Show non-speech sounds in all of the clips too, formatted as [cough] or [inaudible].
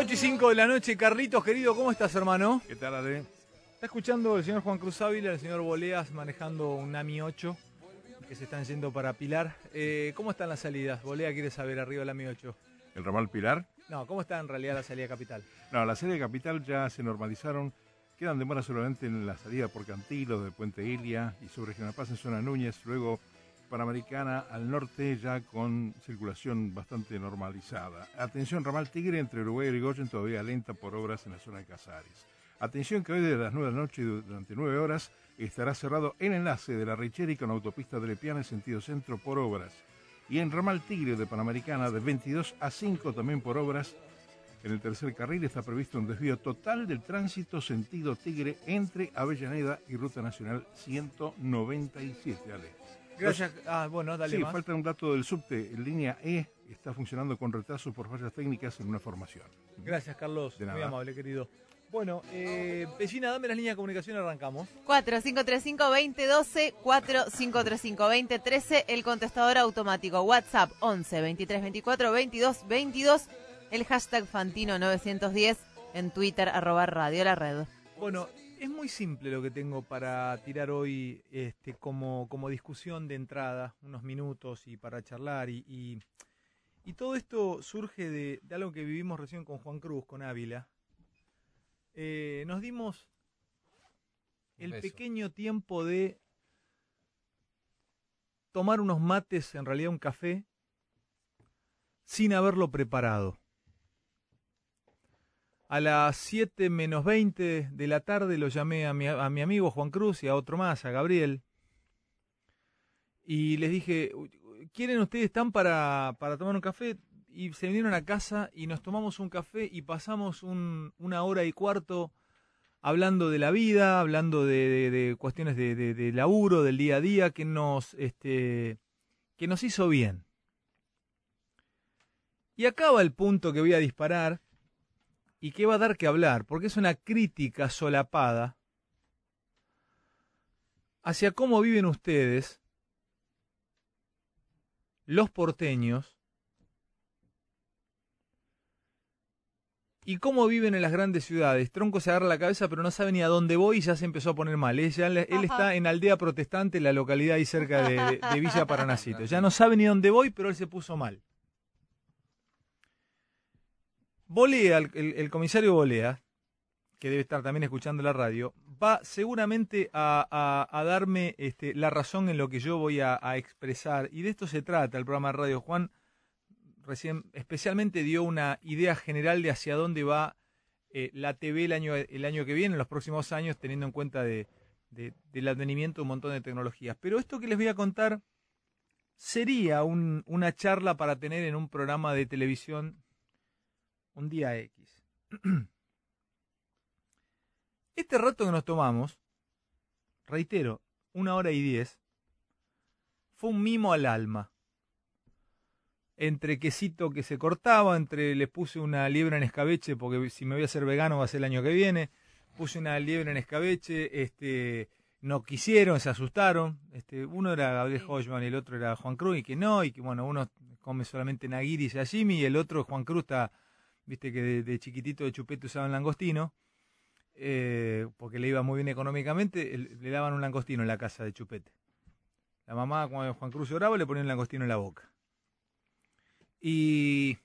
8 y 5 de la noche, Carlitos, querido, ¿cómo estás, hermano? ¿Qué tal, Ale? Está escuchando el señor Juan Cruz Ávila, el señor Boleas manejando un AMI 8 que se están yendo para Pilar. Eh, ¿Cómo están las salidas? Bolea quiere saber arriba del AMI 8. ¿El ramal Pilar? No, ¿cómo está en realidad la salida capital? No, la salida capital ya se normalizaron. Quedan demoras solamente en la salida por Cantilo, de Puente Ilia y sobre General Paz en zona Núñez. Luego Panamericana al norte ya con circulación bastante normalizada. Atención, ramal Tigre entre Uruguay y Rigoyen todavía lenta por obras en la zona de Casares. Atención que hoy desde las 9 de la noche durante 9 horas estará cerrado el enlace de la Richeri con autopista de Lepiana en sentido centro por obras. Y en ramal Tigre de Panamericana de 22 a 5 también por obras. En el tercer carril está previsto un desvío total del tránsito sentido Tigre entre Avellaneda y Ruta Nacional 197. Ale. Gracias. Ah, bueno, dale sí, más. falta un dato del subte. Línea E está funcionando con retraso por fallas técnicas en una formación. Gracias, Carlos. De Muy nada. amable, querido. Bueno, eh, vecina, dame las líneas de comunicación y arrancamos. 4535-2012, 4535-2013, el contestador automático. WhatsApp 11 23 24 22 22, el hashtag Fantino910, en Twitter, arroba Radio La Red. Bueno, es muy simple lo que tengo para tirar hoy este, como, como discusión de entrada, unos minutos y para charlar. Y, y, y todo esto surge de, de algo que vivimos recién con Juan Cruz, con Ávila. Eh, nos dimos el beso. pequeño tiempo de tomar unos mates, en realidad un café, sin haberlo preparado. A las 7 menos 20 de la tarde lo llamé a mi, a mi amigo Juan Cruz y a otro más, a Gabriel. Y les dije, ¿quieren ustedes están para, para tomar un café? Y se vinieron a casa y nos tomamos un café y pasamos un- una hora y cuarto hablando de la vida, hablando de, de- de cuestiones de, de- laburo, del día a día, que nos, este, que nos hizo bien. Y acaba el punto que voy a disparar y que va a dar que hablar, porque es una crítica solapada hacia cómo viven ustedes, los porteños, y cómo viven en las grandes ciudades. Tronco se agarra la cabeza, pero no sabe ni a dónde voy y ya se empezó a poner mal. Él, ya- él está en Aldea Protestante, la localidad ahí cerca de, de- de Villa [laughs] Paranacito. Ya no sabe ni dónde voy, pero él se puso mal. Bolea, el, comisario Bolea, que debe estar también escuchando la radio, va seguramente a, a- a darme este, la razón en lo que yo voy a, a expresar. Y de esto se trata el programa de radio. Juan recién especialmente dio una idea general de hacia dónde va eh, la TV el año, el año que viene, en los próximos años, teniendo en cuenta de, de- del advenimiento de un montón de tecnologías. Pero esto que les voy a contar sería un- una charla para tener en un programa de televisión un día X. [clears throat] Este rato que nos tomamos, reitero, una hora y diez, fue un mimo al alma. Entre quesito que se cortaba, entre les puse una liebre en escabeche, porque si me voy a hacer vegano va a ser el año que viene, puse una liebre en escabeche, este, no quisieron, se asustaron. Este, uno era Gabriel Sí. Hochman y el otro era Juan Cruz, y que no, y que bueno, uno come solamente nagiri y sashimi, y el otro, Juan Cruz, está, viste que de, chiquitito de chupete usaban langostino, eh, porque le iba muy bien económicamente, le daban un langostino en la casa de chupete. La mamá, cuando Juan Cruz lloraba, le ponía un langostino en la boca. Y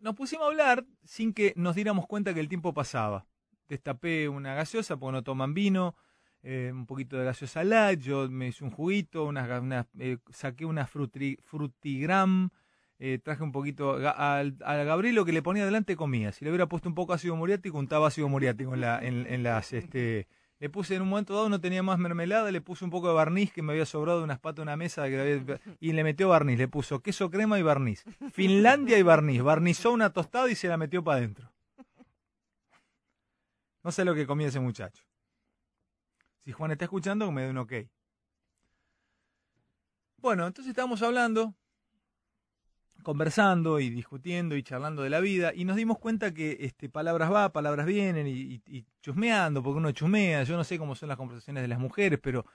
nos pusimos a hablar sin que nos diéramos cuenta que el tiempo pasaba. Destapé una gaseosa porque no toman vino, eh, un poquito de gaseosa light, yo me hice un juguito, unas, unas, eh, saqué una frutigram, eh, traje un poquito, al, a Gabriel lo que le ponía adelante comía. Si le hubiera puesto un poco ácido muriático, untaba ácido muriático en, la, en, las, este, Le puse en un momento dado, no tenía más mermelada, le puse un poco de barniz que me había sobrado de unas patas de una mesa y le metió barniz. Le puso queso crema y barniz. Finlandia y barniz. Barnizó una tostada y se la metió para adentro. No sé lo que comía ese muchacho. Si Juan está escuchando, me dé un ok. Bueno, entonces estábamos hablando conversando y discutiendo y charlando de la vida y nos dimos cuenta que este, palabras va, palabras vienen y, chusmeando, porque uno chusmea, yo no sé cómo son las conversaciones de las mujeres, pero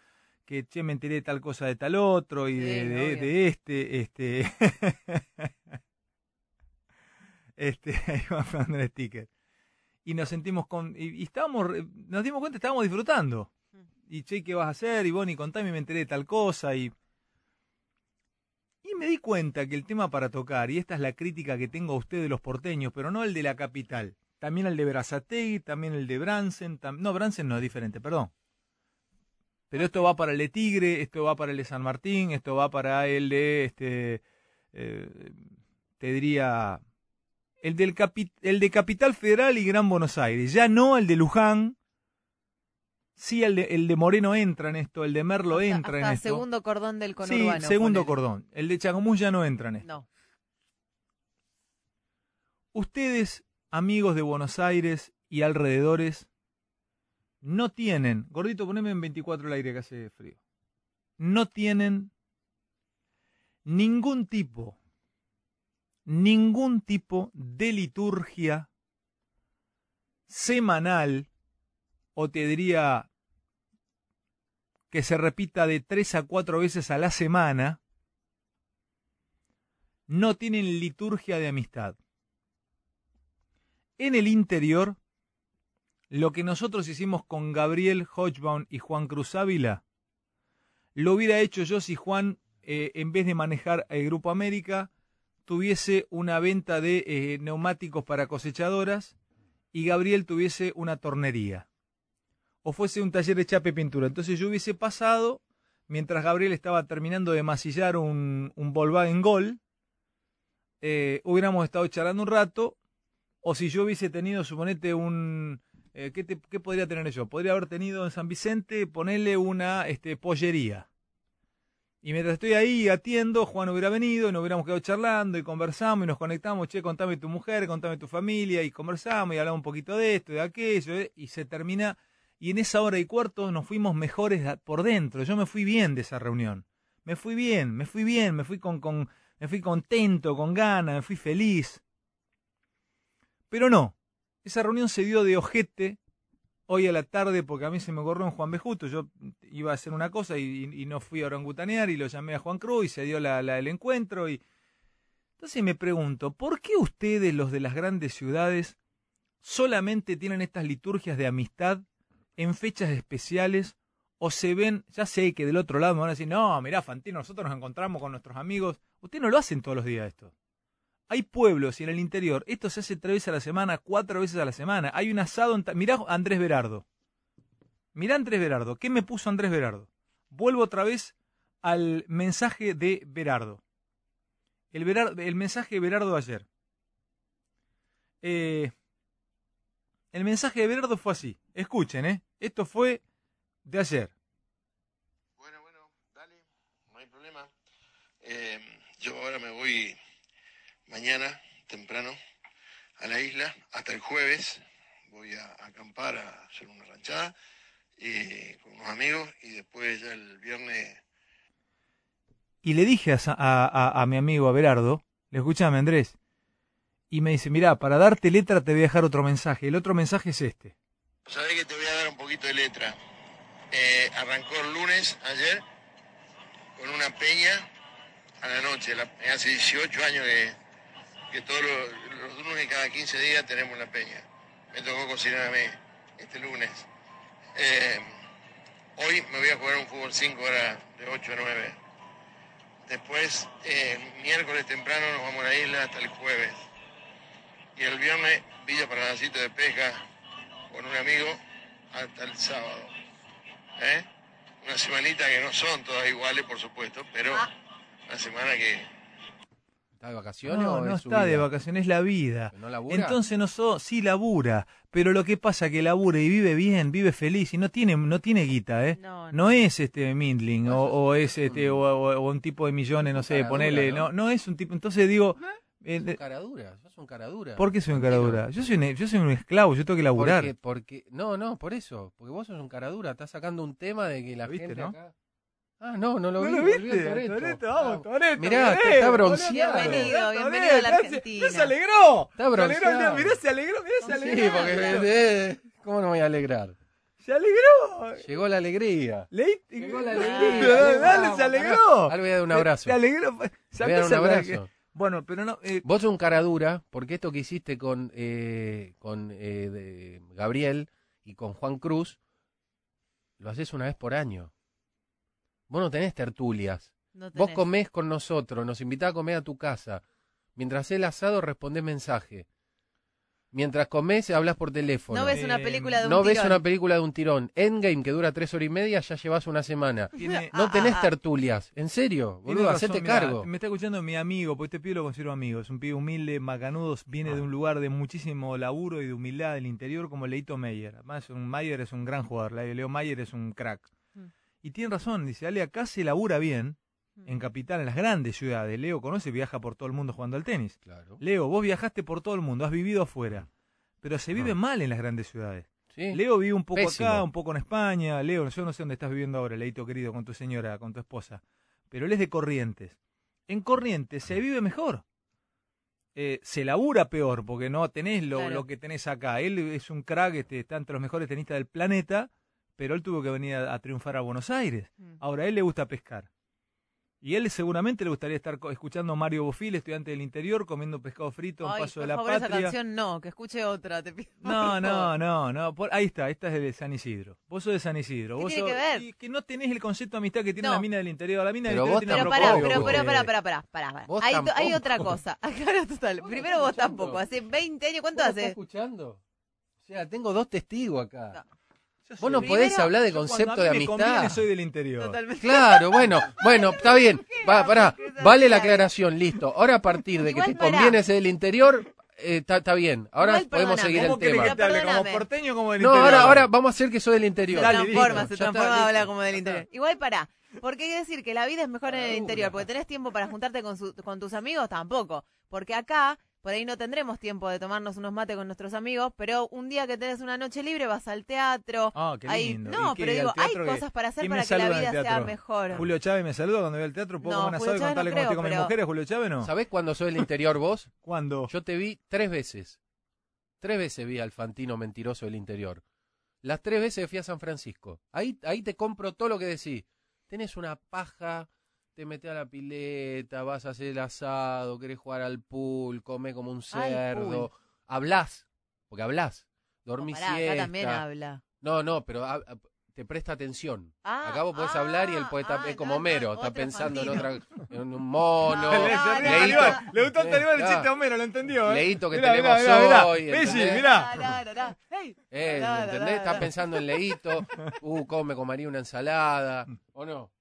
que che, me enteré de tal cosa de tal otro y de, este, este, [laughs] este, [laughs] ahí va a el sticker. Y nos sentimos con, y, estábamos, nos dimos cuenta, estábamos disfrutando. Mm. Y che, ¿qué vas a hacer? Y Bonnie, contame, me enteré de tal cosa y y me di cuenta que el tema para tocar, y esta es la crítica que tengo a usted de los porteños, pero no el de la capital, también el de Berazategui, también el de Bransen, no, Bransen no es diferente, perdón. Pero esto va para el de Tigre, esto va para el de San Martín, esto va para el de, este, eh, te diría, el, del el de Capital Federal y Gran Buenos Aires, ya no el de Luján, Sí, el de, el de Moreno entra en esto, el de Merlo entra en esto. segundo cordón del conurbano. Sí, segundo cordón. El de Chacomús ya no entra en esto. No. Ustedes, amigos de Buenos Aires y alrededores, no tienen, gordito, poneme en 24 el aire que hace frío, no tienen ningún tipo, ningún tipo de liturgia semanal o te diría que se repita de tres a cuatro veces a la semana, no tienen liturgia de amistad. En el interior, lo que nosotros hicimos con Gabriel Hodgbaum y Juan Cruz Ávila, lo hubiera hecho yo si Juan, eh, en vez de manejar el Grupo América, tuviese una venta de eh, neumáticos para cosechadoras y Gabriel tuviese una tornería o fuese un taller de chape pintura. Entonces yo hubiese pasado, mientras Gabriel estaba terminando de masillar un, un Volkswagen Gol, eh, hubiéramos estado charlando un rato, o si yo hubiese tenido, suponete, un... Eh, ¿qué, ¿qué, podría tener yo? Podría haber tenido en San Vicente, ponerle una este, pollería. Y mientras estoy ahí atiendo, Juan hubiera venido y nos hubiéramos quedado charlando y conversamos y nos conectamos, che, contame tu mujer, contame tu familia y conversamos y hablamos un poquito de esto, de aquello, eh, y se termina y en esa hora y cuarto nos fuimos mejores por dentro. Yo me fui bien de esa reunión. Me fui bien, me fui bien, me fui con, con me fui contento, con ganas, me fui feliz. Pero no, esa reunión se dio de ojete hoy a la tarde porque a mí se me corrió en Juan Bejuto. Yo iba a hacer una cosa y, no fui a orangutanear y lo llamé a Juan Cruz y se dio la, el encuentro. Y... Entonces me pregunto, ¿por qué ustedes, los de las grandes ciudades, solamente tienen estas liturgias de amistad en fechas especiales o se ven, ya sé que del otro lado me van a decir, no, mirá, Fantino, nosotros nos encontramos con nuestros amigos. Ustedes no lo hacen todos los días esto. Hay pueblos y en el interior, esto se hace tres veces a la semana, cuatro veces a la semana. Hay un asado, en mirá Andrés Berardo. Mirá Andrés Berardo, ¿qué me puso Andrés Berardo? Vuelvo otra vez al mensaje de Berardo. El, el mensaje de Berardo ayer. Eh, el mensaje de Berardo fue así. Escuchen, ¿eh? Esto fue de ayer. Bueno, bueno, dale, no hay problema. Eh, yo ahora me voy mañana, temprano, a la isla, hasta el jueves. Voy a acampar, a hacer una ranchada y, con unos amigos y después ya el viernes... Y le dije a, a, a, mi amigo Abelardo, le escuchame Andrés, y me dice, mira, para darte letra te voy a dejar otro mensaje. El otro mensaje es este. Sabés que te voy a dar un poquito de letra. Eh, arrancó el lunes, ayer, con una peña a la noche. hace 18 años que, todos los, lunes, cada 15 días, tenemos la peña. Me tocó cocinar a mí este lunes. Eh, hoy me voy a jugar un fútbol 5 horas de 8 a 9. Después, eh, miércoles temprano, nos vamos a la isla hasta el jueves. Y el viernes, Villa Paranacito de Pesca con un amigo hasta el sábado. ¿Eh? Una semanita que no son todas iguales, por supuesto, pero ah. una semana que... ¿Está de vacaciones No, o no es su está de vacaciones, es la vida. ¿No labura? Entonces no so, sí labura, pero lo que pasa que labura y vive bien, vive feliz y no tiene no tiene guita, ¿eh? No, No es este Mindling o, o es este o, o- o un tipo de millones, no sé, ponele, ¿no? no no es un tipo, entonces digo, eh, Sos de- un caradura, sos un caradura. ¿por qué soy un Tranquilo. caradura? Yo soy un, yo soy un esclavo, yo tengo que laburar. Porque, porque, no, no, por eso. Porque vos sos un caradura. Estás sacando un tema de que la ¿Lo viste, gente no? acá. Ah, no, no lo ¿No vi. lo viste? Toretto. Toretto, vamos, Ah, Toretto. Mirá, bien, está- bronceado. Bienvenido, bienvenido a la Argentina. mirá, Se alegró. Está Se alegró, bronceado. mirá, se alegró, mirá, se Sí, alegró. porque. eh, ¿Cómo no me voy a alegrar? Se alegró. Llegó la alegría. Leí- Llegó la Dale, alegría. Dale, Vamos, se alegró. Ahora le voy a dar un abrazo. Se alegró. Le voy a dar Sacásela un abrazo. Bueno, pero no. eh, Vos sos un caradura, porque esto que hiciste con, eh, con eh, de Gabriel y con Juan Cruz, lo haces una vez por año. Vos no tenés tertulias. No Vos comés con nosotros, nos invitás a comer a tu casa. Mientras el asado respondés mensaje. Mientras comés hablas por teléfono. No ves una película de un No ves tirón. una película de un tirón. Endgame, que dura tres horas y media, ya llevas una semana. tiene, No Ah, tenés ah, ah. tertulias. En serio, boludo, razón, hacete mirá, cargo. Me está escuchando mi amigo, porque este pibe lo considero amigo. Es un pibe humilde, macanudo, viene de un lugar de muchísimo laburo y de humildad del interior, como Leito Meyer. Además, un Meyer es un gran jugador. Leo Meyer es un crack. Mm. Y tiene razón, dice, Ale, acá se labura bien. En capital, en las grandes ciudades. Leo conoce, viaja por todo el mundo jugando al tenis. Claro. Leo, vos viajaste por todo el mundo, has vivido afuera. Pero se vive mal en las grandes ciudades. ¿Sí? Leo vive un poco Pésimo. acá, un poco en España. Leo, yo no sé dónde estás viviendo ahora, Leito querido, con tu señora, con tu esposa. Pero él es de Corrientes. En Corrientes se vive mejor. Eh, se labura peor, porque no tenés lo, Claro. lo que tenés acá. Él es un crack, este, está entre los mejores tenistas del planeta, pero él tuvo que venir a, a triunfar a Buenos Aires. Mm. Ahora, a él le gusta pescar. Y él seguramente le gustaría estar co- escuchando a Mario Bofil, estudiante del interior, comiendo pescado frito en Ay, Paso por de la favor, esa Patria. canción no, que escuche otra, te pido. No, por favor. no, no, no. por- ahí está, esta es de San Isidro. Vos sos de San Isidro. ¿Qué vos tiene sos- que ver? y que no tenés el concepto de amistad que tiene No. la mina del interior. La mina del Pero interior vos tiene pará, pero, pero, pará, pará, pará, pará, pará. Vos Hay, hay otra cosa. [laughs] Claro, total. Primero vos escuchando. tampoco. Hace 20 años, ¿cuánto ¿Vos me estás hace? escuchando? O sea, tengo dos testigos acá. Soy Vos no podés Primero, hablar de concepto de me amistad. conviene, soy del interior. Totalmente. Claro, bueno, bueno, está bien. Va, pará, ¿Qué es vale la aclaración, listo. Ahora a partir de que Igual te conviene ser del interior, eh, está está bien. Ahora Igual podemos seguir el ¿Cómo querés tema. que te hable? ¿Como porteño como del No, interior? ahora, ahora vamos a hacer que soy del interior. Se transforma, se transforma, habla como del interior. Igual pará. Porque hay que decir que la vida es mejor en el interior, porque tenés tiempo para juntarte con, su- con tus amigos, tampoco. Porque acá, por ahí no tendremos tiempo de tomarnos unos mates con nuestros amigos, pero un día que tenés una noche libre vas al teatro. Ah, qué Hay- lindo. no, ¿Y qué, pero digo, hay que- cosas para hacer para que la el vida sea teatro? mejor. Julio Chávez me saluda cuando voy al teatro. ¿Puedo No, Julio asado y Chávez no estoy creo, mis mujeres? Julio Chávez no. ¿Sabés cuándo soy del interior vos? [laughs] ¿Cuándo? Yo te vi tres veces. Tres veces vi al Fantino mentiroso del interior. Las tres veces fui a San Francisco. Ahí, ahí te compro todo lo que decís. Tenés una paja, te metés a la pileta, vas a hacer el asado, querés jugar al pool, comés como un cerdo. Hablás, porque hablás. No, Dormís acá siesta. también habla. No, no, pero te presta atención. Ah, Acá vos podés ah, hablar y él puede estar ah, es como no, Homero, no, está pensando en otra, en un mono. [laughs] No, Le- no, no, no, no. Gustó el Ah. chiste a Homero, lo entendió. ¿eh? Leíto que Mirá, tenemos mirá, mirá, hoy, mirá. Messi, ¿entendés? mirá. Eh, ¿entendés? la. pensando en Leito, uh, cómo me comería una ensalada, ¿o no?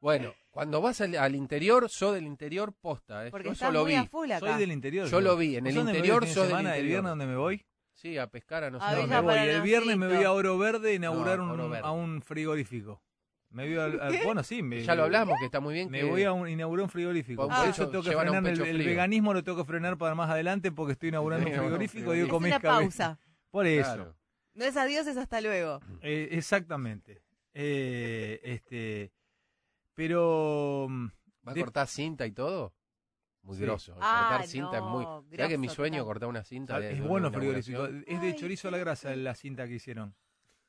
Bueno, cuando vas al, al interior, sos del interior posta, ¿eh? Porque yo estás eso lo muy vi. a full acá. Soy del interior. Yo lo vi, en ¿Vos el dónde me voy interior fin de sos del semana, ¿El interior. viernes donde me voy? Sí, a pescar a no sé A No, dónde. me voy. El viernes me voy a Oro Verde a inaugurar No, un- Oro Verde. a un frigorífico. Me voy al- al- [laughs] bueno, sí. Me, Ya lo hablamos, que está muy bien. Me que- voy a un, inaugurar un frigorífico. Por Por eso tengo que llevan a un frenar el, pecho el frío. veganismo, lo tengo que frenar para más adelante porque estoy inaugurando un [laughs] Sí, frigorífico y frigorífico. hoy Es comés una cabeza. pausa. Por eso. Claro. No es adiós, es hasta luego. Eh, exactamente. Eh, este, pero mm, ¿Va a de- cortar cinta y todo? Muy Sí. grosso. Ah, cortar cinta es muy. no, ¿Sabés que mi sueño total. cortar una cinta? de- es de bueno frigorífico. Es de Ay, chorizo a la grasa la cinta que hicieron.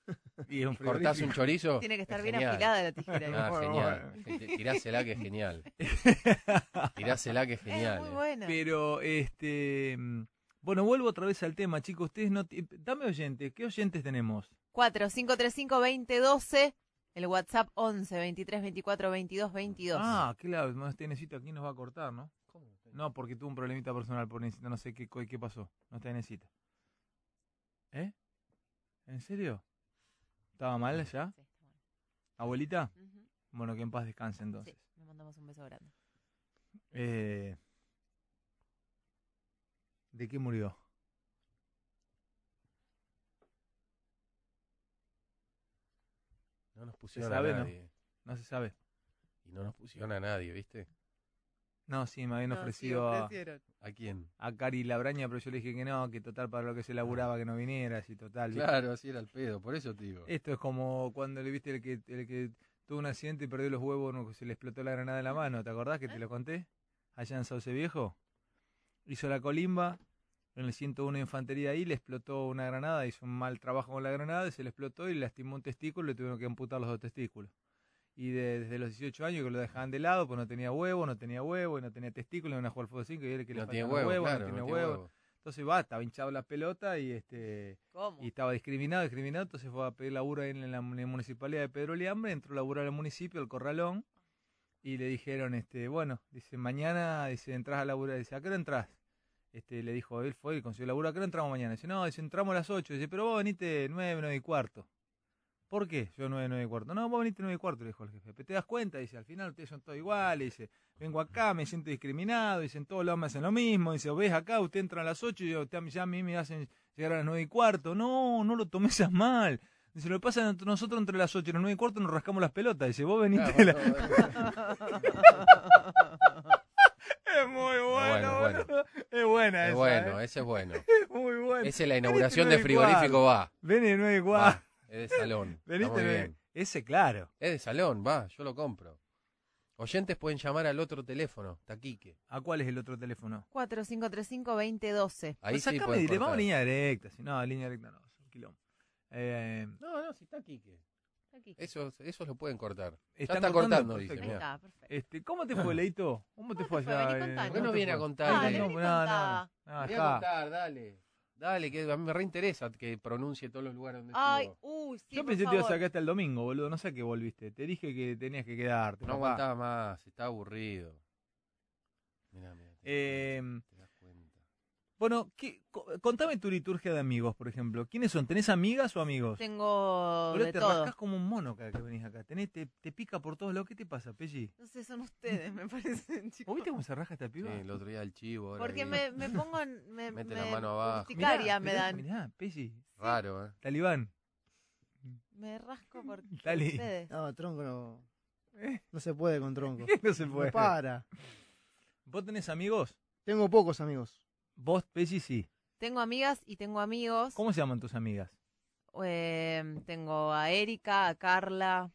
[laughs] Y es un ¿Cortás un chorizo? Tiene que estar Es bien genial. afilada la tijera. Ah, genial. Tirásela que es genial. [laughs] Tirásela que es genial. es muy eh. buena. Pero, este, mm, bueno, vuelvo otra vez al tema, chicos. Ustedes no, dame oyentes. ¿Qué oyentes tenemos? 4 535 2012 el WhatsApp 11 23 24 22 22. Ah, claro, no, este necesita aquí nos va a cortar, ¿no? No, porque tuvo un problemita personal por necesita, no sé qué, qué pasó. No está necesita. ¿Eh? ¿En serio? ¿Estaba mal ya? Sí, está bueno. ¿Abuelita? Bueno, que en paz descanse entonces. Sí, le mandamos un beso grande. Eh, ¿De qué murió? No nos pusieron sabe, a nadie. No se sabe. Y no nos pusieron a nadie, ¿viste? No, sí, me habían No, sí, ofrecido a. ¿A quién? a Cari Labraña, pero yo le dije que no, que total para lo que se laburaba que no vinieras y total. ¿viste? Claro, así era el pedo, por eso te digo. Esto es como cuando le viste el que, el que tuvo un accidente y perdió los huevos, no, que se le explotó la granada en la mano, ¿te acordás que te lo conté? Allá en Sauce Viejo. Hizo la colimba, en el 101 de Infantería ahí le explotó una granada, hizo un mal trabajo con la granada, y se le explotó y le lastimó un testículo y le tuvieron que amputar los dos testículos. Y de- desde los 18 años que lo dejaban de lado, pues no tenía huevo, no tenía huevo, y no tenía testículos, iban a jugar al fútbol 5 y él que le no tiene faltaban los huevo, huevos, claro, no tiene no tiene huevo. huevo. Entonces va, estaba hinchado la pelota y este ¿Cómo? y estaba discriminado, discriminado, entonces fue a pedir laburo ahí en la, en la municipalidad de Pedro Liambre, entró a laburar al municipio, al Corralón, y le dijeron, este, bueno, dice, mañana, dice, entras a laburar, dice, ¿a qué hora entras? Este, le dijo, él fue y consiguió laburo, ¿a qué hora entramos mañana? Dice, no, dice, entramos a las 8, dice, pero vos veniste 9, 9 y cuarto. ¿Por qué? Yo 9, 9 y cuarto. No, vos veniste 9 y cuarto, le dijo el jefe. Te das cuenta, dice, al final ustedes son todos iguales, dice, vengo acá, me siento discriminado, dice, en todos lados me hacen lo mismo, dice, ves acá, usted entra a las 8 y yo, usted- ya a mí me hacen llegar a las 9 y cuarto. No, no lo tomes [laughs] a mal. Dice, lo que pasa es que nosotros entre las 8 y las 9 y cuarto nos rascamos las pelotas. Dice, vos veniste... Claro, la- [laughs] [laughs] Es muy bueno, bueno, boludo. Es buena es esa, bueno, ¿eh? ese es bueno. [laughs] Es muy buena. Esa es la inauguración Veniste de frigorífico, va. Ven de 9 y cuarto. Va, es de salón. [laughs] Nueve- bien. Ese, claro. Es de salón, va, yo lo compro. Oyentes pueden llamar al otro teléfono, Taquique. ¿A cuál es el otro teléfono? 4535-2012. Ahí Pues sí sacame, vamos a línea directa. Si no, línea directa no, es un quilombo. Eh, No, no, si está Quique. Aquí. Esos, esos lo pueden cortar. Ya Están está cortando, cortando, dice. perfecto. Ahí mirá. está, perfecto. este, ¿Cómo te fue, Leito? ¿Cómo te ¿Cómo fue te fue? allá? Eh? ¿Por qué no ¿Cómo te viene a contar? Dale, No, vení, no, no, no, Voy a contar, dale. Dale, que a mí me reinteresa que pronuncie todos los lugares donde Ay, estuvo. uy, sí, Yo pensé que te ibas a favor. sacar hasta el domingo, boludo. No sé a qué volviste. Te dije que tenías que quedarte. No papá. aguantaba más, estaba aburrido. Mirá, mirá. Eh, cuenta, te das cuenta. Bueno, ¿qué- co- contame tu liturgia de amigos, por ejemplo. ¿Quiénes son? ¿Tenés amigas o amigos? Tengo Boludo, de te todo. rascás como un mono cada que venís acá. Tenés, te, te pica por todos lados. ¿Qué te pasa, Pelli? No sé, son ustedes, me parecen, chicos. ¿Vos viste cómo se raja esta Sí, piba? el otro día el chivo. ahora Porque me, me pongo en... Me, [laughs] Mete me la mano abajo. urticaria me mirá, dan. Mirá, Pelli. Raro, ¿eh? Talibán. Me rasco por [laughs] Dale. ustedes. No, tronco no. Eh, No se puede con tronco. [laughs] no se puede. No para. ¿Vos tenés amigos? Tengo pocos amigos. Vos, Pelli, sí. Tengo amigas y tengo amigos. ¿Cómo se llaman tus amigas? Eh, tengo a Erika, a Carla,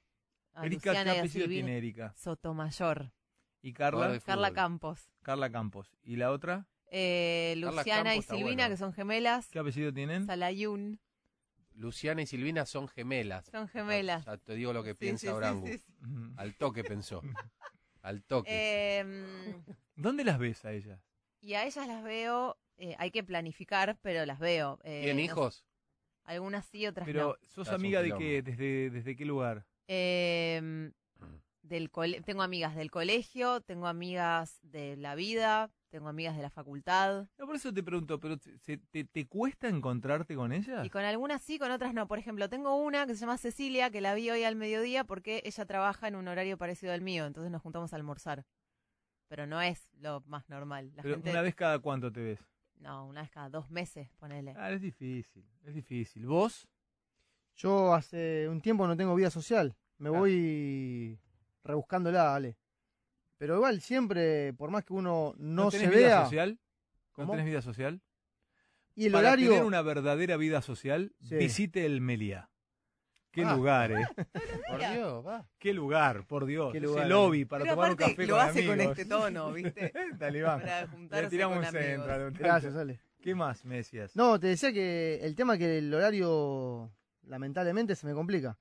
a Erika, ¿qué Luciana y a apellido Silvina. tiene Erika? Sotomayor. ¿Y Carla? Carla. Campos. Carla Campos. ¿Y la otra? Eh, Luciana Campos y está Silvina, bueno. que son gemelas. ¿Qué apellido tienen? Salayún. Luciana y Silvina son gemelas. Son gemelas. Ya te digo lo que Sí, piensa sí, sí, Orangu. sí, sí. Ujú. Al toque pensó. [laughs] Al toque. Eh, ¿Dónde las ves a ellas? Y a ellas las veo, eh, hay que planificar, pero las veo. Eh, ¿Tienen no- hijos? algunas sí, otras Pero, no. ¿sos es un amiga de qué? ¿Desde, ¿Desde qué lugar? Eh, del cole- tengo amigas del colegio, tengo amigas de la vida, tengo amigas de la facultad. No, por eso te pregunto, ¿pero te, se- te, te cuesta encontrarte con ellas? Y con algunas sí, con otras no. Por ejemplo, tengo una que se llama Cecilia, que la vi hoy al mediodía porque ella trabaja en un horario parecido al mío, entonces nos juntamos a almorzar. Pero no es lo más normal. La Pero gente, una vez cada cuánto te ves. No, una vez cada dos meses, ponele. Ah, es difícil, es difícil. ¿Vos? Yo hace un tiempo no tengo vida social. Me Ah. voy rebuscándola, Ale. Pero igual, siempre, por más que uno no, tenés se vida vea. social? ¿No ¿Cómo? tenés vida social? Y el Para horario. tener una verdadera vida social, Sí. visite el Meliá. Qué Ah. lugar, ¿eh? [laughs] Por Dios, va. Qué lugar, por Dios. Qué Ese lugar, lobby para Pero tomar un café lo con hace con este tono, ¿viste? [laughs] Talibán. Para Le juntarse tiramos con un centro. amigos. le- Gracias, Ale. ¿Qué más me decías? No, te decía que el tema que el horario, lamentablemente, se me complica.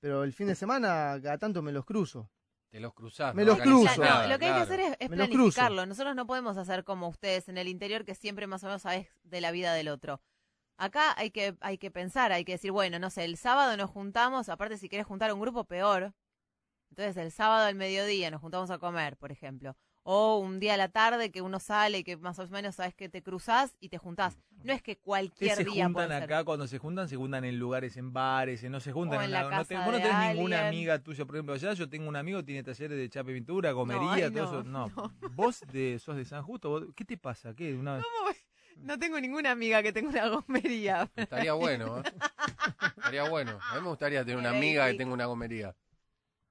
Pero el fin de semana, cada tanto me los cruzo. Te los cruzás. Me no los cruzo. No, lo que hay que hacer es, es planificarlo. Nosotros no podemos hacer como ustedes en el interior, que siempre más o menos sabes de la vida del otro. Acá hay que, hay que pensar, hay que decir, bueno, no sé, el sábado nos juntamos, aparte si quieres juntar un grupo, peor. Entonces el sábado al mediodía nos juntamos a comer, por ejemplo. O un día a la tarde que uno sale y que más o menos sabes que te cruzás y te juntás. No es que ¿Qué cualquier se día juntan puede ser. acá? Cuando se juntan, se juntan en lugares, en bares, en- no se juntan O en la no casa te- Vos no tenés ninguna amiga tuya, por ejemplo, allá yo tengo un amigo tiene talleres de chape y pintura, comería, ay, todo no, eso. No. no. Vos de, sos de San Justo, vos- ¿qué te pasa? ¿Qué? Una... ¿Cómo? No tengo ninguna amiga que tenga una gomería. Estaría bueno, ¿eh? Estaría bueno. A mí me gustaría tener una amiga que tenga una gomería.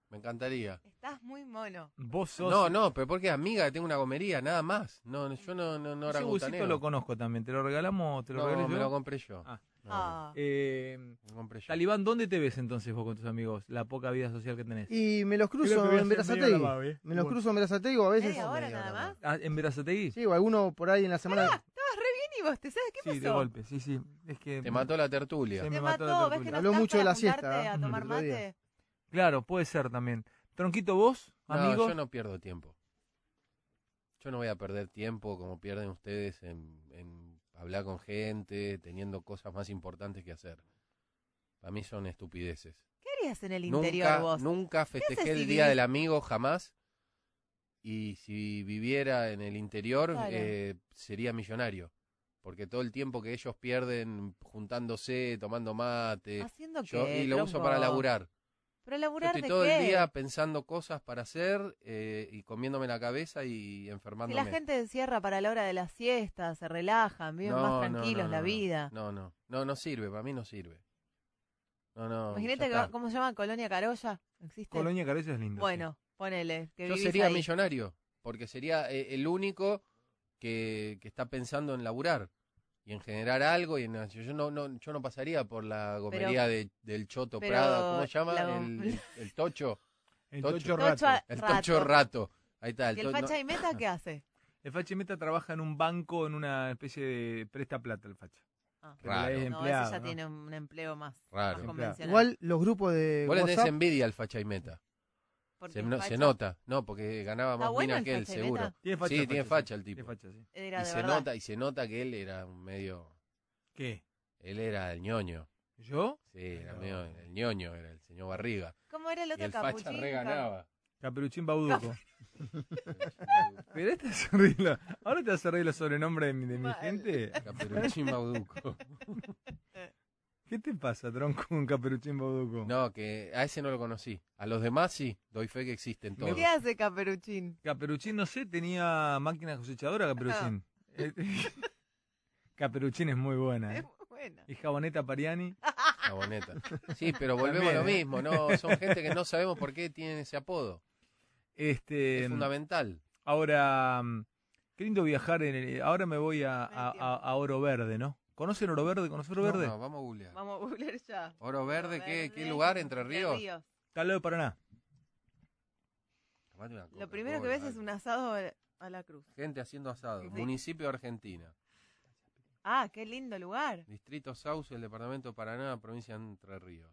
Me encantaría. Estás muy mono. Vos sos. No, no, pero porque amiga que tengo una gomería, nada más. No, yo no, no, no Ese busito lo conozco también. ¿Te lo regalamos? ¿Te lo No, regalé me yo? lo compré yo. Ah. No, Ah. Eh, me lo compré yo. Talibán, ¿dónde te ves entonces vos con tus amigos? La poca vida social que tenés. Y me los Creo cruzo en ¿eh? Me los Bueno. cruzo en Berazategui o a veces. ¿Media hora media nada más? Ah, ¿En Verazategui? Sí, o alguno por ahí en la semana. Y vos, ¿te sabes qué Sí, pasó? de golpe, sí, sí. Es que Te mató la tertulia. Sí, Te me mató, mató la ¿ves que tertulia. no Habló estás mucho de para la siesta, juntarte a tomar el otro día. mate? Claro, puede ser también. Tronquito, vos, No, amigos. yo no pierdo tiempo. Yo no voy a perder tiempo como pierden ustedes en, en hablar con gente, teniendo cosas más importantes que hacer. Para mí son estupideces. ¿Qué harías en el interior Nunca, vos? nunca haces festejé si el Día vivís- del Amigo jamás. Y si viviera en el interior, Claro. eh, sería millonario. Porque todo el tiempo que ellos pierden juntándose, tomando mate, ¿Haciendo yo, qué, y lo uso para laburar. ¿Pero Yo laburar estoy de todo qué? el día pensando cosas para hacer eh, y comiéndome la cabeza y Si enfermándome. la gente encierra para la hora de la siesta, se relajan, viven No, más tranquilos no, la no, vida. No, no, no, no sirve, para mí no sirve. No, no. Imagínate que. ¿cómo se llama? Colonia Carolla. ¿Existe? Colonia Carolla es lindo. Bueno, ponele. Que Yo sería ahí. millonario, porque sería eh, el único que, que está pensando en laburar y en generar algo y en yo no no yo no pasaría por la gomería de, del Choto pero Prada, ¿cómo se llama? la- El, el- el Tocho. [laughs] El Tocho. Rato. a- el. Tocho Rato. Ahí está, el ¿Y el no- facha y meta qué hace? [laughs] El Facha y Meta trabaja en un banco, en una especie de presta plata el Facha. Ah. Raro. es No, empleado, ese ya ¿no? tiene un empleo más, Raro. más convencional. Igual los grupos de tenés WhatsApp. envidia al facha y meta. Se, el no- facha se nota, no, porque ganaba ¿Está más bueno mina el que él, facha y seguro. Tiene facha, Sí, tiene facha el tipo. facha, sí. Era Y de se verdad. nota, y se nota que él era un medio, ¿Qué? él era el ñoño. ¿Yo? Sí, era medio el ñoño, era el señor Barriga. ¿Cómo era el Y otro el facha capuchín? reganaba. Caperuchín Bauduco. [laughs] Pero este hace reír Ahora te hace reír los sobrenombres de mi, de mi gente. Caperuchín Bauduco. [laughs] ¿Qué te pasa, tronco, con Caperuchín Bauduco? No, que a ese no lo conocí. A los demás sí, doy fe que existen todos. ¿Qué hace Caperuchín? Caperuchín, no sé, tenía máquina cosechadora, Caperuchín. Eh, [laughs] Caperuchín es muy buena, Es ¿eh? muy buena. Y Jaboneta Pariani. [laughs] Jaboneta. Sí, pero volvemos a lo ¿eh? mismo, ¿no? Son gente que no sabemos por qué tienen ese apodo. Este, Es fundamental. ahora, mm, qué lindo viajar. En el- ahora me voy a, No hay a- tiempo. a- a Oro Verde, ¿no? ¿Conocen Oro Verde? ¿Conocen Oro Verde? no, vamos a googlear. Vamos a googlear ya. Oro Verde, ¿qué, Verde, qué lugar? ¿Entre Ríos? Está al lado de Paraná. Lo primero que ves es un asado a la cruz. Gente haciendo asado. Sí. Municipio de Argentina. Ah, qué lindo lugar. Distrito Sauce, el departamento de Paraná, provincia de Entre Ríos.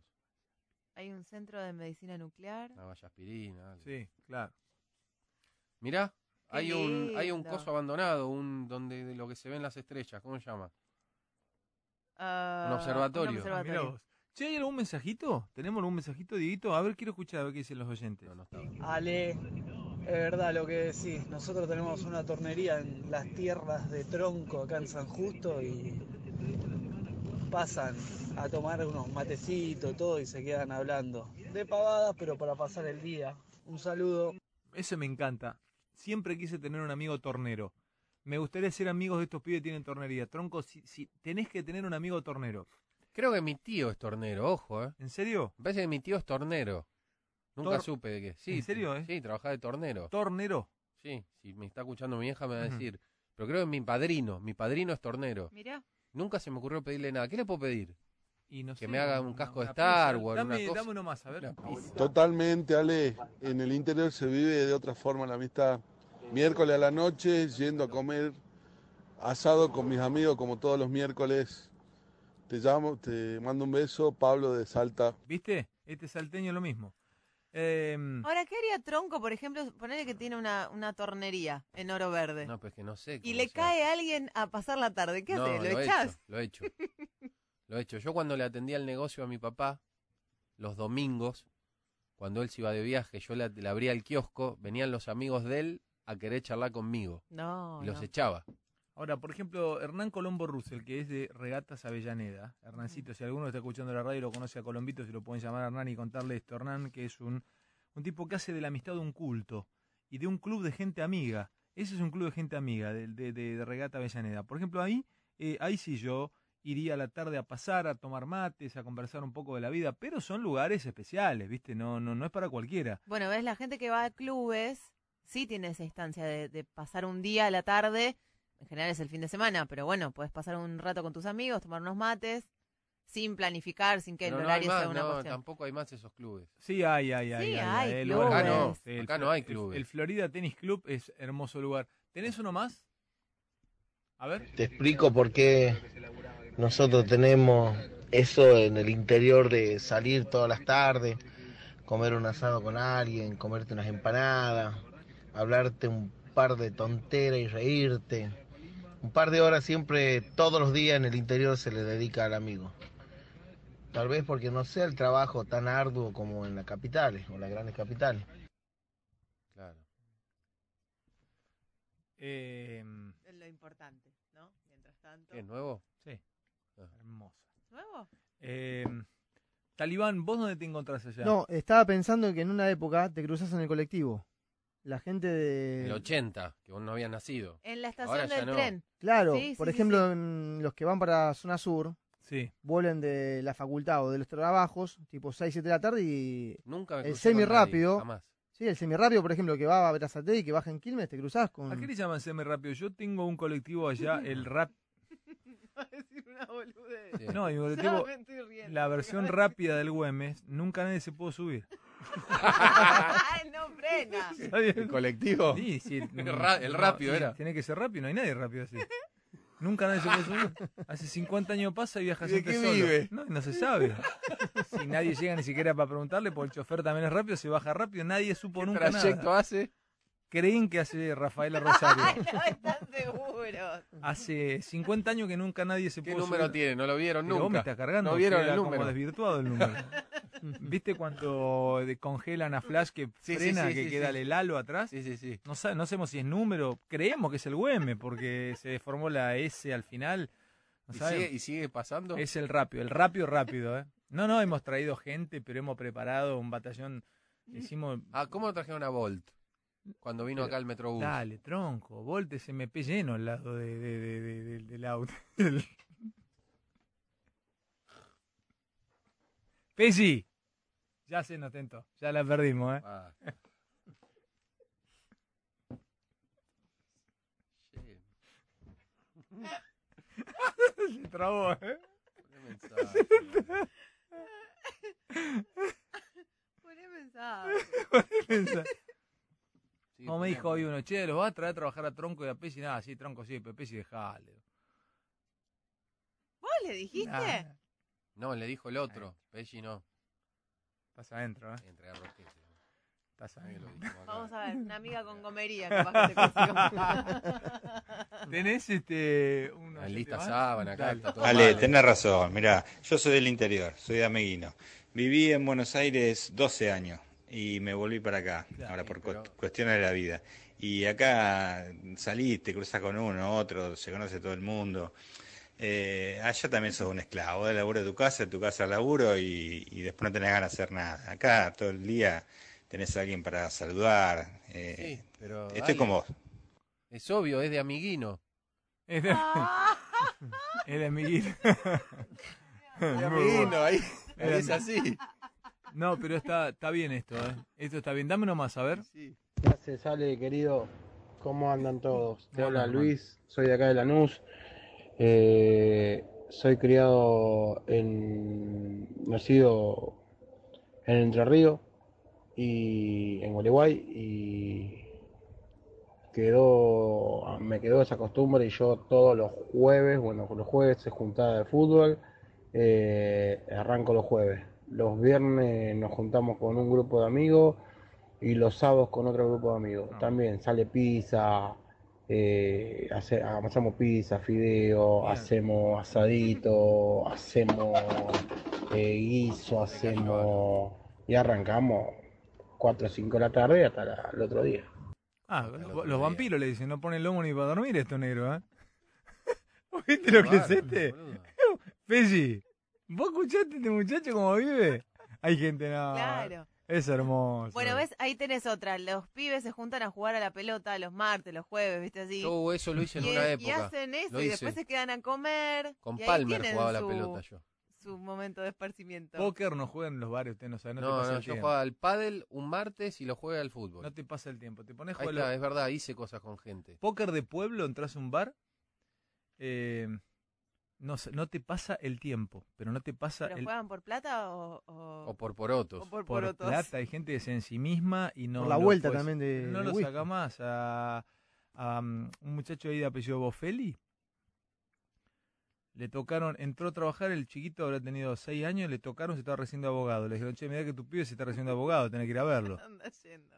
Hay un centro de medicina nuclear. Una valla aspirina. algo. Sí, claro. Mirá, Qué hay un, hay un coso abandonado, un donde de lo que se ven las estrellas, ¿cómo se llama? Ah, Un observatorio. un Ah, vos. Che, ¿hay algún mensajito? ¿Tenemos algún mensajito, Dieguito? A ver, quiero escuchar a ver qué dicen los oyentes. No, no estaba. Ale, es verdad lo que decís. Nosotros tenemos una tornería en las tierras de Tronco, acá en San Justo, y pasan a tomar unos matecitos, todo, y se quedan hablando. De pavadas, pero para pasar el día. Un saludo. Ese me encanta. Siempre quise tener un amigo tornero. Me gustaría ser amigos de estos pibes que tienen tornería. Tronco, si, si tenés que tener un amigo tornero. Creo que mi tío es tornero, ojo, ¿eh? ¿En serio? Me parece que mi tío es tornero. Nunca Tor- supe de qué. Sí, ¿En serio, eh? Sí, trabajaba de tornero. Tornero. Sí, si me está escuchando mi hija me va a decir. Pero creo que mi padrino, mi padrino es tornero. Mirá. Nunca se me ocurrió pedirle nada. ¿Qué le puedo pedir? Y no Que sé, me haga un casco de Star. Wars, Dame, una cosa. dame uno más, a ver. Totalmente, Ale. En el interior se vive de otra forma la amistad. Miércoles a la noche, yendo a comer asado con mis amigos como todos los miércoles. Te llamo, te mando un beso, Pablo de Salta. ¿Viste? Este salteño es lo mismo. Eh, Ahora, ¿qué haría Tronco, por ejemplo? Ponerle que tiene una, una tornería en Oro Verde. No, pues que no sé. y le cae a alguien a pasar la tarde. ¿Qué No, hace? ¿Lo, he echás? hecho, lo he hecho. [laughs] Lo he hecho. Yo cuando le atendía el negocio a mi papá, los domingos, cuando él se iba de viaje, yo le, le abría el kiosco, venían los amigos de él a querer charlar conmigo. No, y los no. echaba. Ahora, por ejemplo, Hernán Colombo Russell, que es de Regatas Avellaneda. Hernancito, si alguno está escuchando la radio y lo conoce a Colombito, si lo pueden llamar a Hernán y contarle esto. Hernán, que es un, un tipo que hace de la amistad un culto y de un club de gente amiga. Ese es un club de gente amiga de, de, de- de Regata Avellaneda. Por ejemplo, ahí eh, ahí sí yo iría a la tarde a pasar, a tomar mates, a conversar un poco de la vida, pero son lugares especiales, ¿viste? No, no, no es para cualquiera. Bueno, ves, la gente que va a clubes sí tiene esa instancia de, de pasar un día a la tarde. En general es el fin de semana, pero bueno, puedes pasar un rato con tus amigos, tomar unos mates, sin planificar, sin que Pero el no horario más, sea una no, cuestión. tampoco hay más esos clubes. Sí, hay, hay, hay. Sí, hay, clubes. Acá no, el- acá no hay el- clubes. El, Florida Tennis Club es hermoso lugar. ¿Tenés uno más? A ver. Te explico por qué nosotros tenemos eso en el interior de salir todas las tardes, comer un asado con alguien, comerte unas empanadas, hablarte un par de tonteras y reírte. Un par de horas siempre, todos los días en el interior se le dedica al amigo. Tal vez porque no sea el trabajo tan arduo como en las capitales o las grandes capitales. Claro. Eh, Es lo importante, ¿no? Mientras tanto. ¿Qué, nuevo? sí, Ah. hermoso. ¿Nuevo? Eh, Talibán, ¿vos dónde te encontrás allá? No, estaba pensando que en una época te cruzas en el colectivo. La gente de... El 80, que vos no habías nacido. En la estación Ahora del no. tren. Claro, Sí, por sí, sí, ejemplo, en los que van para zona sur, Sí. vuelven de la facultad o de los trabajos, tipo 6, 7 de la tarde y... Nunca me El crucé con nadie, semi-rápido. jamás. Sí, el semirápido, por ejemplo, que va a Brazate y que baja en Quilmes, te cruzás con... ¿A qué le llaman semi rápido? Yo tengo un colectivo allá, [laughs] el rap. Decir una boludez. Sí. No, riendo. la versión [laughs] rápida del Güemes, nunca nadie se pudo subir. [laughs] Ay, no frena. ¿El colectivo? Sí, sí. [laughs] El rápido era. Tiene que ser rápido, no hay nadie rápido así. Nunca nadie se puede subir. Hace 50 años pasa y viaja ¿Y de siempre qué solo. vive? No, no se sabe. Si nadie llega ni siquiera para preguntarle, porque el chofer también es rápido, se baja rápido, nadie supo ¿Qué nunca trayecto nada. hace? Creen que hace Rafaela Rosario. [laughs] No están seguros. Hace 50 años que nunca nadie se ¿Qué pudo número subir. tiene? No lo vieron Pero vos me nunca. estás cargando. No vieron el como número. desvirtuado el número. [laughs] ¿Viste cuando congelan a Flash que Sí, frena, sí, que sí, queda sí. el halo atrás? Sí, sí, sí. No, sabe- no sabemos si es número, creemos que es el Güeme, porque se deformó la S al final. No ¿Y sigue, ¿Y sigue pasando? Es el rápido, el rápido rápido, ¿eh? No, no, hemos traído gente, pero hemos preparado un batallón. Hicimos. Ah, ¿cómo trajeron a Bolt? Cuando vino Pero- acá el Metrobús. Dale, tronco, Volt SMP lleno al lado de, de- de- de- de- del auto. [laughs] Pesi, ya se nos tentó, ya la perdimos, ¿eh? Ah. [laughs] Se trabó, ¿eh? poné mensaje. Poné mensaje. Sí, Como me dijo hoy uno, che, ¿los vas a traer a trabajar a Tronco y a Pesi? Nada, sí, Tronco sí, pero Pesi dejale. ¿Vos le dijiste? No, le dijo el otro. Pesci no. estás adentro, ¿eh? Entre arroquete. Estás adentro. Vamos a ver, una amiga con comería capaz que te. [laughs] ¿Tenés este. Un La oyente lista sábana acá. Dale. Está todo Ale, mal, tenés razón. Mirá, yo soy del interior, soy de Ameguino. Viví en Buenos Aires 12 años y me volví para acá, Claro, ahora por pero- cu- cuestiones de la vida. Y acá salís, te cruzas con uno, otro, se conoce todo el mundo. Eh, allá también sos un esclavo, de laburo de tu casa, de tu casa al laburo y, y después no tenés ganas de hacer nada. Acá todo el día tenés a alguien para saludar. eh, Sí, pero. estoy dale. con vos. Es obvio, es de amiguino. Es de, [laughs] es de amiguito. [laughs] De amiguino, ahí. Ahí es así. No, pero está, está bien esto, ¿eh? Esto está bien. Dame uno más, a ver. Sí. ¿Qué hace, Sale, querido? ¿Cómo andan todos? Te Hola. Luis, soy de acá de Lanús. Eh, soy criado en. nacido en Entre Ríos y en Gualeguay y quedó, me quedó esa costumbre y yo todos los jueves, bueno, los jueves se juntaba de fútbol, eh, arranco los jueves. Los viernes nos juntamos con un grupo de amigos y los sábados con otro grupo de amigos. Ah. También sale pizza, eh, hace- hacemos pizza, fideo, Bien. hacemos asadito, hacemos eh, guiso, hacemos y arrancamos 4 o 5 de la tarde hasta la- el otro día. Ah, los, otro los día. vampiros le dicen, no ponen lomo ni para dormir esto negro, ¿eh? ¿Vos [laughs] ¿Viste lo que es este? boludo. [laughs] ¿vos escuchaste este muchacho cómo vive? Hay gente, no. Claro. Es hermoso. Bueno, ves, ahí tenés otra. Los pibes se juntan a jugar a la pelota los martes, los jueves, ¿viste así? Yo eso lo hice en y, una y época. hacen eso Lo y hice. después se quedan a comer. Con y Palmer jugaba la pelota yo. Su momento de esparcimiento. Póker no juegan en los bares, usted no sabe, no, te No, pasa no, el yo tiempo. jugaba al pádel un martes y lo juega al fútbol. No te pasa el tiempo. Te pones a Ahí jugar está, es verdad, hice cosas con gente. póker de pueblo, entras a un bar, eh, no, sé, no te pasa el tiempo, pero no te pasa ¿Pero el juegan por plata o...? O, O por porotos. o por por porotos? plata. Hay gente que se en sí misma y no Por la lo vuelta también de- No de lo whisky. saca más. A, a, um, un muchacho ahí de apellido Bofelli. Le tocaron, entró a trabajar, el chiquito habrá tenido seis años, le tocaron, se estaba recibiendo abogado. Le dijeron, che, mira que tu pibe se está recibiendo abogado, tenés que ir a verlo. [laughs] Anda yendo.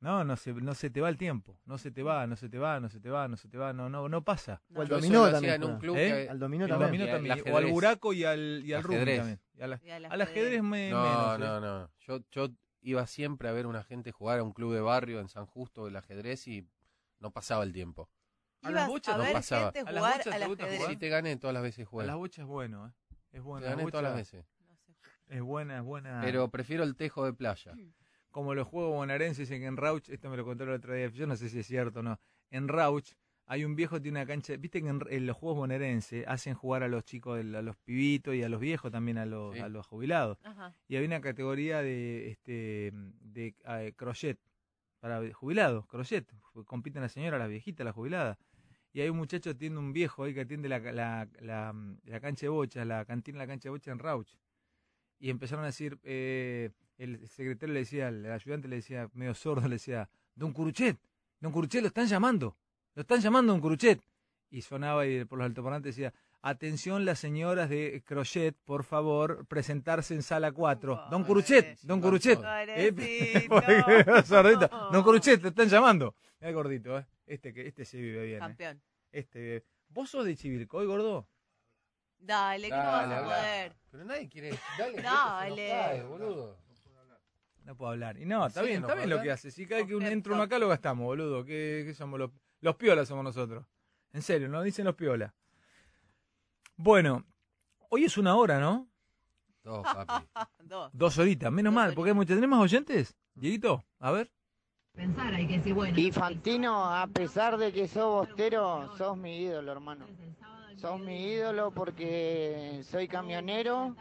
No, no se, no se te va el tiempo, no se te va, no se te va, no se te va, no se te va, no, no, no pasa. O al dominó también. en un club ¿Eh? que- Al dominó El también. dominó Y al también, o al ajedrez. buraco y al, y al rugby Ajedrez. también. Y a la- Y al al ajedrez me, No, menos. ¿eh? no, no. Yo, yo iba siempre a ver una gente jugar a un club de barrio en San Justo el ajedrez y no pasaba el tiempo. A las bochas a no pasaba. gente ¿A las jugar bochas te gusta ajedrez. jugar? Sí, te gané todas las veces A las jugar. bochas es bueno, ¿eh? Es Te bueno. gané las todas las veces. No sé. Es buena, es buena. Pero prefiero el tejo de playa. [clears throat] como los juegos bonaerenses dicen que en Rauch, esto me lo contaron el otro día, yo no sé si es cierto o no. En Rauch hay un viejo que tiene una cancha, viste que en, en los juegos bonaerenses hacen jugar a los chicos, a los pibitos y a los viejos también a los, Sí. a los jubilados. Ajá. Y había una categoría de este de eh, crochet para jubilados, crochet, compiten las señoras, las viejitas, las jubiladas. Y hay un muchacho que tiene un viejo ahí que atiende la, la, la, la cancha de bocha, la cantina de la cancha de bocha en Rauch. Y empezaron a decir, eh, el secretario le decía, el ayudante le decía, medio sordo, le decía, Don Curuchet, Don Curuchet, lo están llamando, lo están llamando Don Curuchet. Y sonaba y por los altoparlantes decía, atención las señoras de Crochet, por favor, presentarse en sala 4. Don Curuchet, [laughs] Don Curuchet. Eh. Don Curuchet, te están llamando. Es gordito, ¿eh? Este, que, este se vive bien. ¿eh? Campeón. Este vive. ¿Vos sos de Chivilcoy, gordo? Dale, que no vas a poder. Pero nadie quiere. Dale, Dale. cae, boludo. No puedo hablar. Y no, está Sí, bien, no está bien lo que hace. Si cada que un, entra uno acá lo gastamos, boludo. ¿Qué, qué somos los, los piolas somos nosotros? En serio, nos dicen los piolas. Bueno, hoy es una hora, ¿no? Dos, papi. [laughs] Dos. Dos horitas, menos Dos mal, porque hay muchos. ¿Tenemos oyentes? Dieguito, a ver. Y Fantino, a pesar de que sos bostero, sos mi ídolo, hermano. Sos mi ídolo porque soy camionero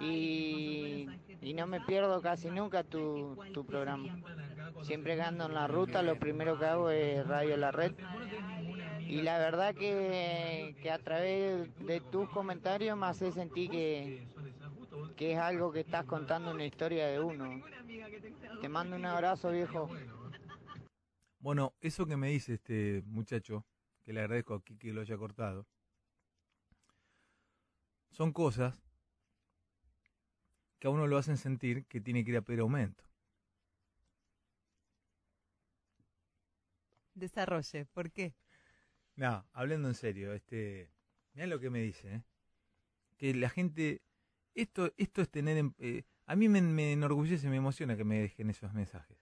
y, y no me pierdo casi nunca tu, tu programa. Siempre que ando en la ruta, lo primero que hago es Radio La Red. Y la verdad que, que a través de tus comentarios me hace sentir que, que es algo que estás contando una historia de uno. Te mando un abrazo, viejo. Bueno, eso que me dice este muchacho, que le agradezco aquí que lo haya cortado, son cosas que a uno lo hacen sentir que tiene que ir a pedir aumento. Desarrolle. ¿Por qué? No, hablando en serio, este, mirá lo que me dice, ¿eh? que la gente, esto, esto es tener, en- eh, a mí me, me enorgullece, me emociona que me dejen esos mensajes,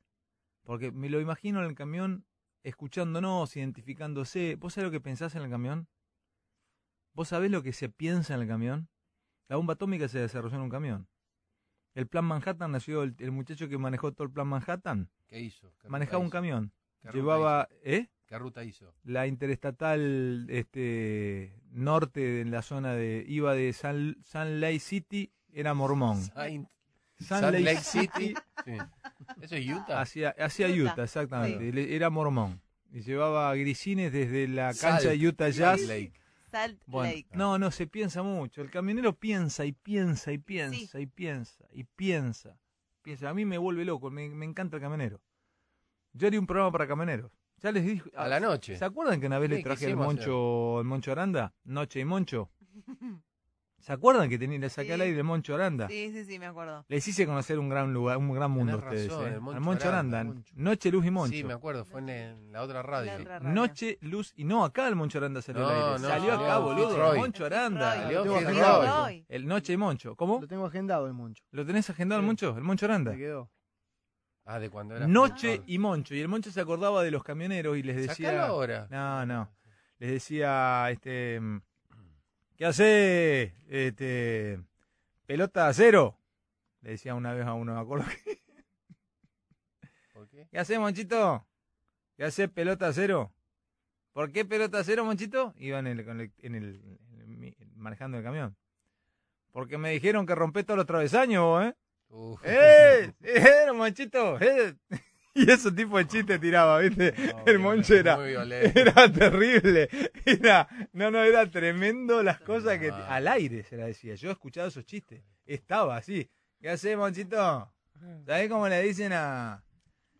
porque me lo imagino en el camión, escuchándonos, identificándose. ¿Vos sabés lo que pensás en el camión? ¿Vos sabés lo que se piensa en el camión? La bomba atómica se desarrolló en un camión. El plan Manhattan nació el, el muchacho que manejó todo el plan Manhattan. ¿Qué hizo? ¿Qué ruta Manejaba un camión. ¿Qué ruta Llevaba, ¿eh? ¿Qué ruta hizo? la interestatal este norte de la zona de iba de San, San Lake City era mormón [laughs] Saint- San Lake Lake City. Sí. ¿Eso es Utah? hacia hacia Utah, Utah, exactamente sí. Era mormón y llevaba grisines desde la cancha Salt de Utah Jazz Lake. Salt Bueno, Lake. no no se piensa mucho el camionero piensa y piensa y piensa y piensa y piensa piensa a mí me vuelve loco me, me encanta el camionero yo haría un programa para camioneros ya les dije A la noche. ¿Se acuerdan que una vez Sí, le traje el Moncho, el Moncho Aranda? Noche y Moncho. [laughs] ¿Se acuerdan que tenía, le saqué al Sí. aire el Moncho Aranda? Sí, sí, sí, me acuerdo. Les hice conocer un gran lugar, un gran mundo a Tenés ustedes. razón, ¿eh? el Moncho Al Moncho Aranda. Aranda. Noche, Luz y Moncho. Sí, me acuerdo, fue en, en la otra radio. La otra radio. Noche, Luz y no, acá el Moncho Aranda salió No, al aire. no, salió no, acá, boludo. El Moncho Aranda. Salió Tengo agendado. El Noche y Moncho. ¿Cómo? Lo tengo agendado el moncho. ¿Lo tenés agendado el Moncho? El Moncho Aranda. Me quedó. Ah, de cuando era. Noche productor. y Moncho. Y el Moncho se acordaba de los camioneros y les decía. Ahora. No, no. Les decía, este. ¿Qué hace? Este. Pelota a cero. Le decía una vez a uno, me acuerdo que... [laughs] ¿Por qué? ¿Qué haces, Monchito? ¿Qué haces, pelota cero? ¿Por qué pelota cero, Monchito? Iba en el, en el- en el manejando el camión. Porque me dijeron que rompé todos los travesaños, ¿eh? Uf. ¡Eh! [laughs] ¡Eh, Monchito! ¡Eh! [laughs] Y ese tipo de chiste tiraba, ¿viste? No, el Moncho era, era terrible. Era, no, no, era tremendo las cosas que... Al aire se la decía. Yo he escuchado esos chistes. Estaba así. ¿Qué haces, Monchito? ¿Sabés cómo le dicen a...?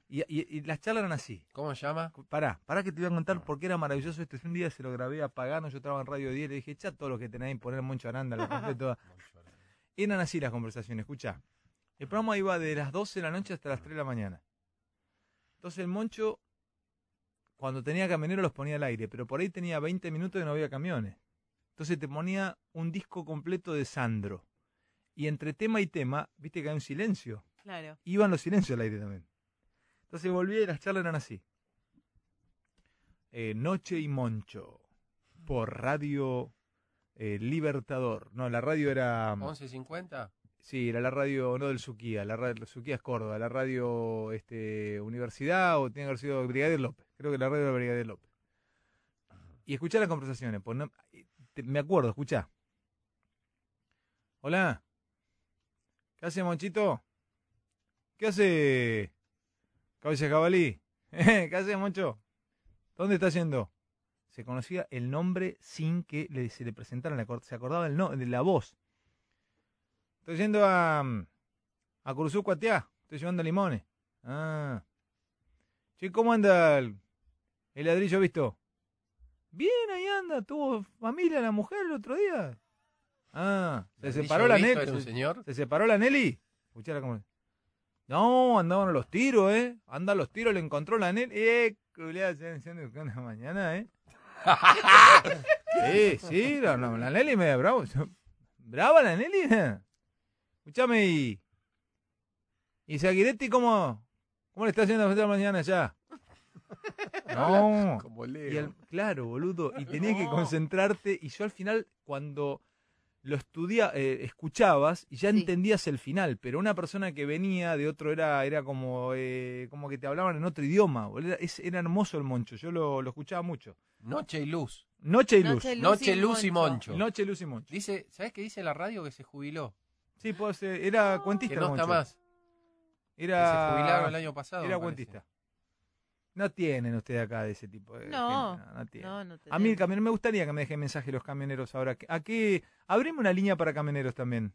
Y, y- y las charlas eran así. ¿Cómo se llama? Pará, pará que te voy a contar por qué era maravilloso esto. Un día se lo grabé a Pagano, yo estaba en Radio 10, le dije, echa todo lo que tenéis, poner Moncho Aranda, la rompé toda. Eran así las conversaciones, escucha. El programa iba de las 12 de la noche hasta las 3 de la mañana. Entonces el Moncho, cuando tenía camionero los ponía al aire, pero por ahí tenía 20 minutos y no había camiones. Entonces te ponía un disco completo de Sandro. Y entre tema y tema, viste que hay un silencio. Claro. Iban los silencios al aire también. Entonces volví y las charlas eran así. Eh, Noche y Moncho. Por Radio eh, Libertador. No, la radio era... 11.50. Sí, era la radio, no del Suquía, la radio Suquía es Córdoba, la radio este, Universidad o tiene que haber sido Brigadier López, creo que la radio era Brigadier López. Y escuchá las conversaciones, pues no- me acuerdo, escuchá. Hola, ¿qué hace Monchito? ¿Qué hace Cabeza Jabalí? [laughs] ¿Qué hace Moncho? ¿Dónde está yendo? Se conocía el nombre sin que le, se le presentaran, la se acordaba el no, de la voz. Estoy yendo a, a Curuzú Cuatiá. Estoy llevando limones. Ah. Che, ¿cómo anda el, el ladrillo visto? Bien, ahí anda. Tuvo familia la mujer el otro día. Ah, ¿se ¿Ladrillo separó la Nelly? señor? ¿Se separó la Nelly? Escuchá cómo... No, andaban a los tiros, ¿eh? Anda a los tiros, le encontró la Nelly. Eh, culiada, se una mañana, ¿eh? [laughs] sí, sí, la, la- la Nelly me bravo. ¿Brava la Nelly? Escúchame, y. ¿Y Zaguiretti cómo, cómo le está haciendo a la mañana ya? [laughs] No. Como Y Leo. el- claro, boludo. Y tenías que concentrarte. Y yo al final, cuando lo estudia, eh, escuchabas y ya entendías el final. Pero una persona que venía de otro era, era como, eh, como que te hablaban en otro idioma. boludo. Era, es- era hermoso el moncho. Yo lo, lo escuchaba mucho. Noche y luz. Noche y luz. Noche, luz, Noche, y luz y moncho. Noche, luz y moncho. Dice, ¿sabes qué dice la radio? Que se jubiló. Sí, pues eh, era cuentista. Que no está Moncho. más. Era, Que se jubilaron el año pasado, Era cuentista. No tienen ustedes acá de ese tipo de No, gente, no tienen. no, no A mí el camionero me gustaría que me dejen mensaje los camioneros ahora. ¿A qué? Abrime una línea para camioneros también.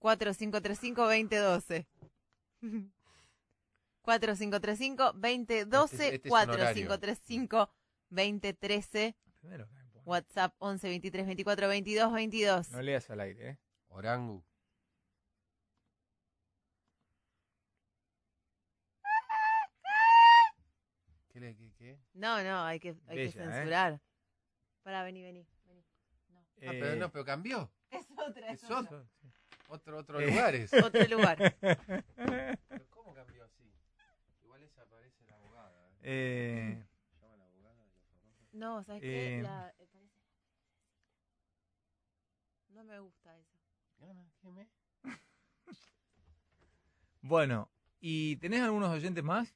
4535-2012. 4535-2012, [laughs] Este es- este es un horario. 4535-2013, Primero, WhatsApp 11 23 24 22 22. no leas al aire, ¿eh? Orangu. ¿Qué le, qué, qué? No, no, hay que, hay que ¿eh? censurar. Para, vení, vení. vení. Ah, pero no, pero cambió. Es otra, es Es otra. otro. Otro, otro Eh. lugares. [laughs] Otro lugar. Pero ¿cómo cambió así? Igual esa parece la abogada. Eh, No, ¿sabes qué? Eh. La- eh, parece- No me gusta eso. [laughs] bueno, ¿y tenés algunos oyentes más?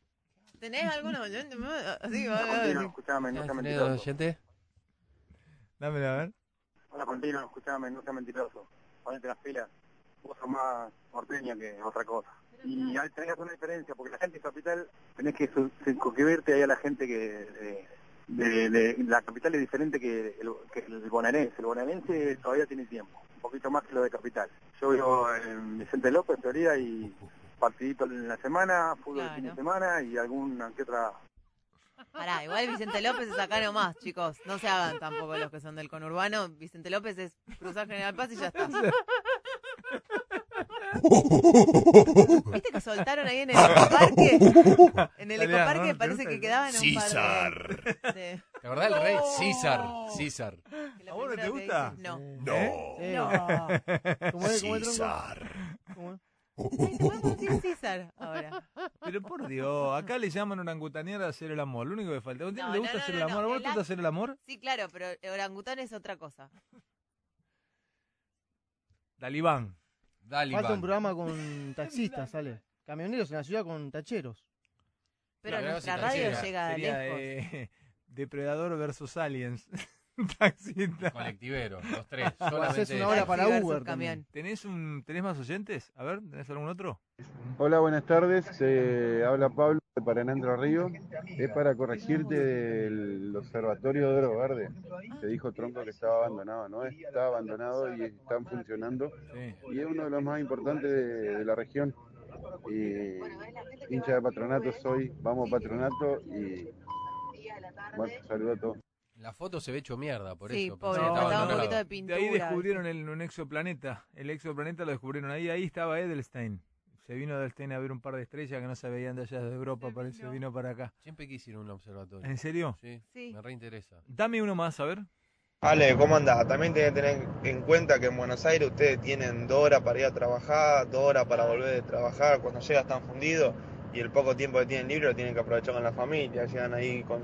¿Tenés alguno oyente más? [laughs] Así, va, va. escuchame, no sea ¿Tenés mentiroso. oyente? Dámelo a ver. Hola, Contino, escuchame, no sea mentiroso. Ponete las pilas. Vos sos más porteño que otra cosa. Y ahí tenés una diferencia, porque la gente de capital tenés que su- circunscribirte ahí a la gente que... De, de- de- la capital es diferente que el, que el bonaerense. El bonaerense todavía tiene tiempo, un poquito más que lo de capital. Yo vivo en Vicente López, Florida, y partidito en la semana, fútbol el fin de Claro. semana y alguna que otra Pará, igual Vicente López es acá nomás, chicos. No se hagan tampoco los que son del conurbano. Vicente López es cruzar General Paz y ya está. [laughs] [laughs] ¿Viste que soltaron ahí en el ecoparque? [laughs] En el Italiano, ecoparque ¿no? parece que quedaban un par de... ¿Te acordás del rey? César. César. ¿A vos no te gusta? dice, No. No. Sí. No. ¿Cómo es? ¿Cómo es, tronco? César. ¿Cómo es? Ay, César ahora. Pero por Dios, acá le llaman orangutanear a hacer el amor. Lo único que falta. ¿A usted No, le gusta no, hacer el amor? ¿A vos te gusta hacer el amor? Sí, claro, pero orangután es otra cosa. Dalibán. Daliban. Falta un programa con [laughs] taxistas, sale. Camioneros en la ciudad con tacheros. Pero Claro, nuestra radio llega Sería lejos. eh, [laughs] Depredador versus Aliens. [laughs] Taxista. Colectivero, los tres. Haces Solamente una hora para Uber. camión. también. ¿Tenés, un, ¿Tenés más oyentes? A ver, ¿tenés algún otro? Hola, buenas tardes. Eh, habla Pablo de Paraná Entre Ríos. Es para corregirte del observatorio de Oro Verde. Te dijo Tronco que estaba abandonado. No está abandonado y están funcionando. Sí. Y es uno de los más importantes de, de la región. Y hincha de patronato soy. Vamos patronato y bueno, saludo a todos. La foto se ve hecho mierda, por Sí, eso. pobre, que estaba un poquito de De pintura. ahí descubrieron el, un exoplaneta. El exoplaneta lo descubrieron ahí. Ahí estaba Edelstein. Se vino Edelstein a ver un par de estrellas que no se veían de allá de Europa. Parece vino para acá. Siempre quise ir a un observatorio. ¿En serio? Sí, Sí. me reinteresa. Dame uno más, a ver. Ale, ¿cómo andás? También tienen que tener en cuenta que en Buenos Aires ustedes tienen dos horas para ir a trabajar, dos horas para volver de trabajar, cuando llega están fundidos y el poco tiempo que tienen libre lo tienen que aprovechar con la familia, llegan ahí con,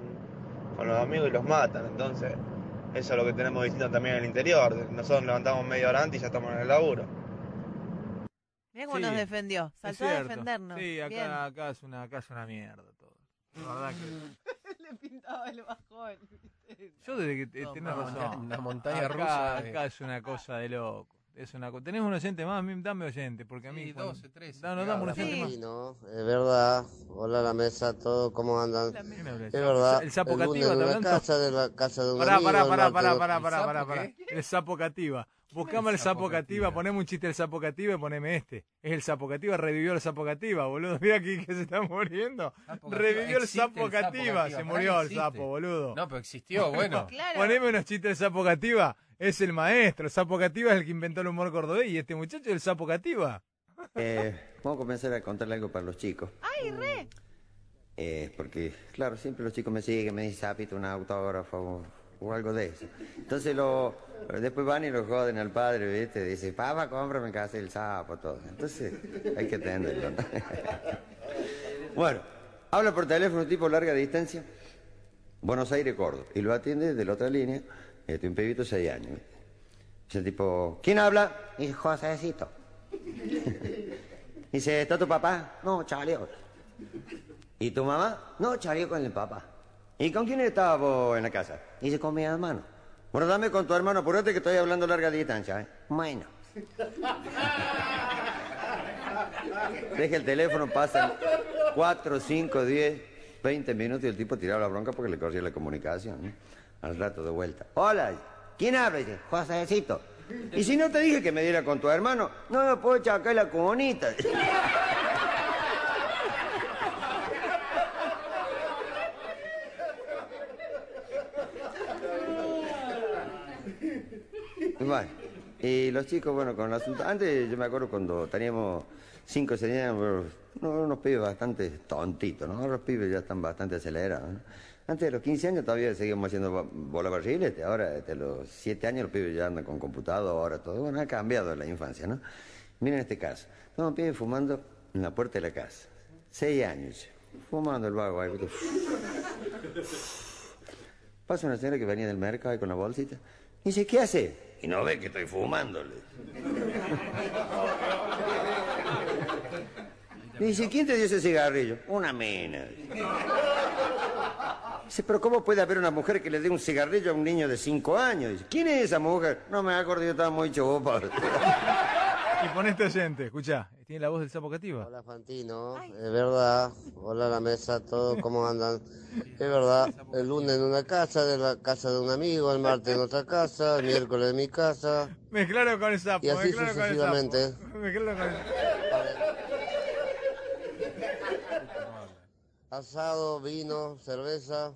con los amigos y los matan, entonces eso es lo que tenemos distinto también en el interior, nosotros levantamos media hora antes y ya estamos en el laburo. Mirá cómo Sí, nos defendió. Saltó a defendernos. Sí, acá, acá, es una, acá es una mierda todo. La verdad que... [laughs] Le pintaba el bajón. Yo desde que te- No, tenés una razón. monta- una montaña acá, rusa de- Acá es una cosa de loco. Es una co- ¿Tenés un oyente más? Dame oyente, porque a mí... Sí, cuando- 12, 13. Danos, dame un Sí. oyente más. Sí, no, es verdad. Hola a la mesa, todos, ¿cómo andan? Es verdad. ¿El sapo cativa, una hablando? casa, de la casa de un Pará, amigo, pará, el pará, pará, pará, ¿El pará, pará, pará. qué? El sapo cativa. Buscame el sapo cativa, poneme un chiste del sapo cativa y poneme este. Es el sapo cativa, revivió el sapo cativa, boludo. [laughs] Mira aquí que se está muriendo. Revivió el sapo cativa, se murió el sapo, boludo. No, pero existió, [laughs] bueno. Claro. Poneme unos chistes del sapo cativa. Es el maestro. El sapo cativa es el que inventó el humor cordobés y este muchacho es el sapo cativa. Eh, vamos a comenzar a contarle algo para los chicos. ¡Ay, re! Eh, porque, claro, siempre los chicos me siguen, me dicen, Sapito, un autógrafo o, o algo de eso. Entonces lo, después van y lo joden al padre, ¿viste? Dice, papá, cómprame casa el sapo, todo. Entonces hay que atenderlo, ¿no? [laughs] bueno, habla por teléfono tipo larga distancia, Buenos Aires, Córdoba, y lo atiende de la otra línea, este, un pebito de 6 años. Dice tipo, ¿quién habla? Dice, Josécito. [laughs] Dice, ¿está tu papá? No, salió. ¿Y tu mamá? No, salió con el papá. ¿Y con quién estabas vos en la casa? Dice, con mi hermano. Bueno, dame con tu hermano, apurate que estoy hablando larga distancia, ¿eh? Bueno. Deja el teléfono, pasan 4, 5, 10, 20 minutos y el tipo tiraba la bronca porque le corría la comunicación. ¿no? Al rato de vuelta. Hola, ¿quién habla? Dice, Josécito. Y si no te dije que me diera con tu hermano, no me puedo echar acá la comunita. Bueno, y los chicos, bueno, con el asunto. Antes yo me acuerdo cuando teníamos cinco o unos, pibes bastante tontitos, ¿no? Ahora los pibes ya están bastante acelerados, ¿no? Antes de los 15 años todavía seguíamos haciendo bo- bola barrilete, ahora desde los 7 años los pibes ya andan con computadora, todo. Bueno, ha cambiado la infancia, ¿no? Miren este caso. Estamos pibes fumando en la puerta de la casa. 6 años, fumando el vago ahí. Pasa una señora que venía del mercado ahí con la bolsita. Dice, ¿qué hace? Y no ve que estoy fumándole. Dice, ¿quién te dio ese cigarrillo? Una mina. Dice, pero ¿cómo puede haber una mujer que le dé un cigarrillo a un niño de cinco años? Dice, ¿quién es esa mujer? No me acuerdo, yo estaba muy chupa. Y pon este oyente, escuchá. Tiene la voz del sapo cativa. Hola Fantino, es verdad. Hola a la mesa, todos, ¿cómo andan? Es verdad, el lunes en una casa, de la casa de un amigo, el martes en otra casa, el miércoles en mi casa. Mezclalo con el sapo, Y así mezclalo con el sapo. sucesivamente. Mezclalo con el Asado, vino, cerveza.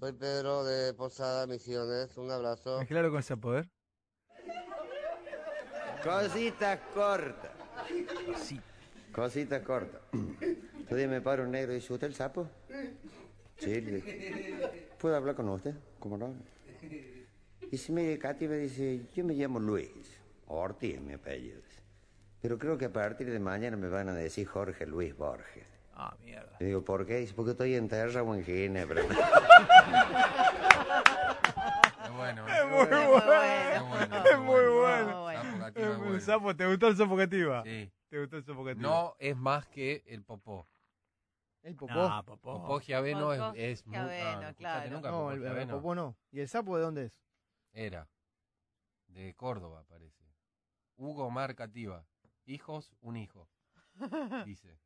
Soy Pedro de Posada, Misiones. Un abrazo. Mezclalo con el sapo, a ver. Cositas cortas. Cositas cortas. Día me para un negro y dice, ¿usted el sapo? Sí, le ¿Puedo hablar con usted? ¿Cómo no? Dice, mire, Katy me dice, yo me llamo Luis. Ortiz es mi apellido. Pero creo que a partir de mañana me van a decir Jorge Luis Borges. Ah, mierda. Le digo, ¿por qué? Dice, porque estoy en Terra o en Ginebra. [laughs] Es bueno. Es muy bueno. Es muy bueno. Es bueno. sapo, ¿te gustó el sapo cativa? Sí. ¿Te gustó el sapo cativa? No es más que el popó. El popó. No, popó. Popó giaveno es, Popó es mu- giaveno, ah, ¿no escuchaste claro. nunca No, popó el, el popó no. ¿Y el sapo de dónde es? Era. De Córdoba, parece. Hugo Mar Cativa. Hijos, un hijo. [laughs] Dice.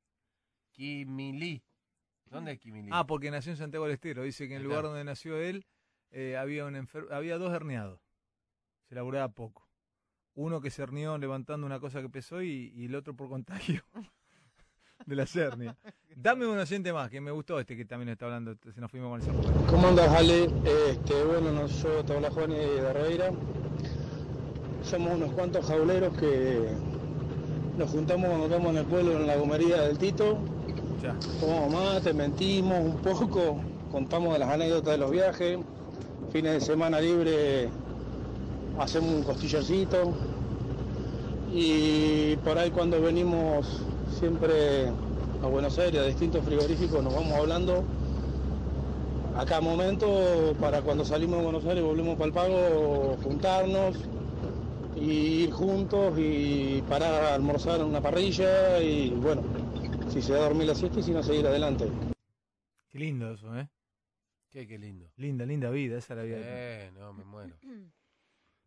Quimilí. ¿Dónde es Quimilí? Ah, porque nació en Santiago del Estero. Dice que en el lugar donde nació él eh, había, un enfer- había dos herniados. Se laburaba poco. Uno que se hernió levantando una cosa que pesó y, y el otro por contagio [laughs] de la hernia. Dame un oyente más, que me gustó este que también está hablando. Se nos fuimos con el sapo. ¿Cómo andas, Ale? Este, bueno, no, yo te habla Juan de Reira. Somos unos cuantos jauleros que nos juntamos cuando estamos en el pueblo, en la gomería del Tito. Ya. Tomamos mate, mentimos un poco, contamos de las anécdotas de los viajes. Fines de semana libre hacemos un costillarcito. Y por ahí cuando venimos siempre a Buenos Aires, a distintos frigoríficos, nos vamos hablando a cada momento para cuando salimos de Buenos Aires volvemos para el pago juntarnos y ir juntos y parar a almorzar en una parrilla y bueno, si se da a dormir la siesta y si no seguir adelante. Qué lindo eso, ¿eh? Qué, qué lindo. Linda, linda vida. Esa es la vida. Eh, no, me muero. [clears throat]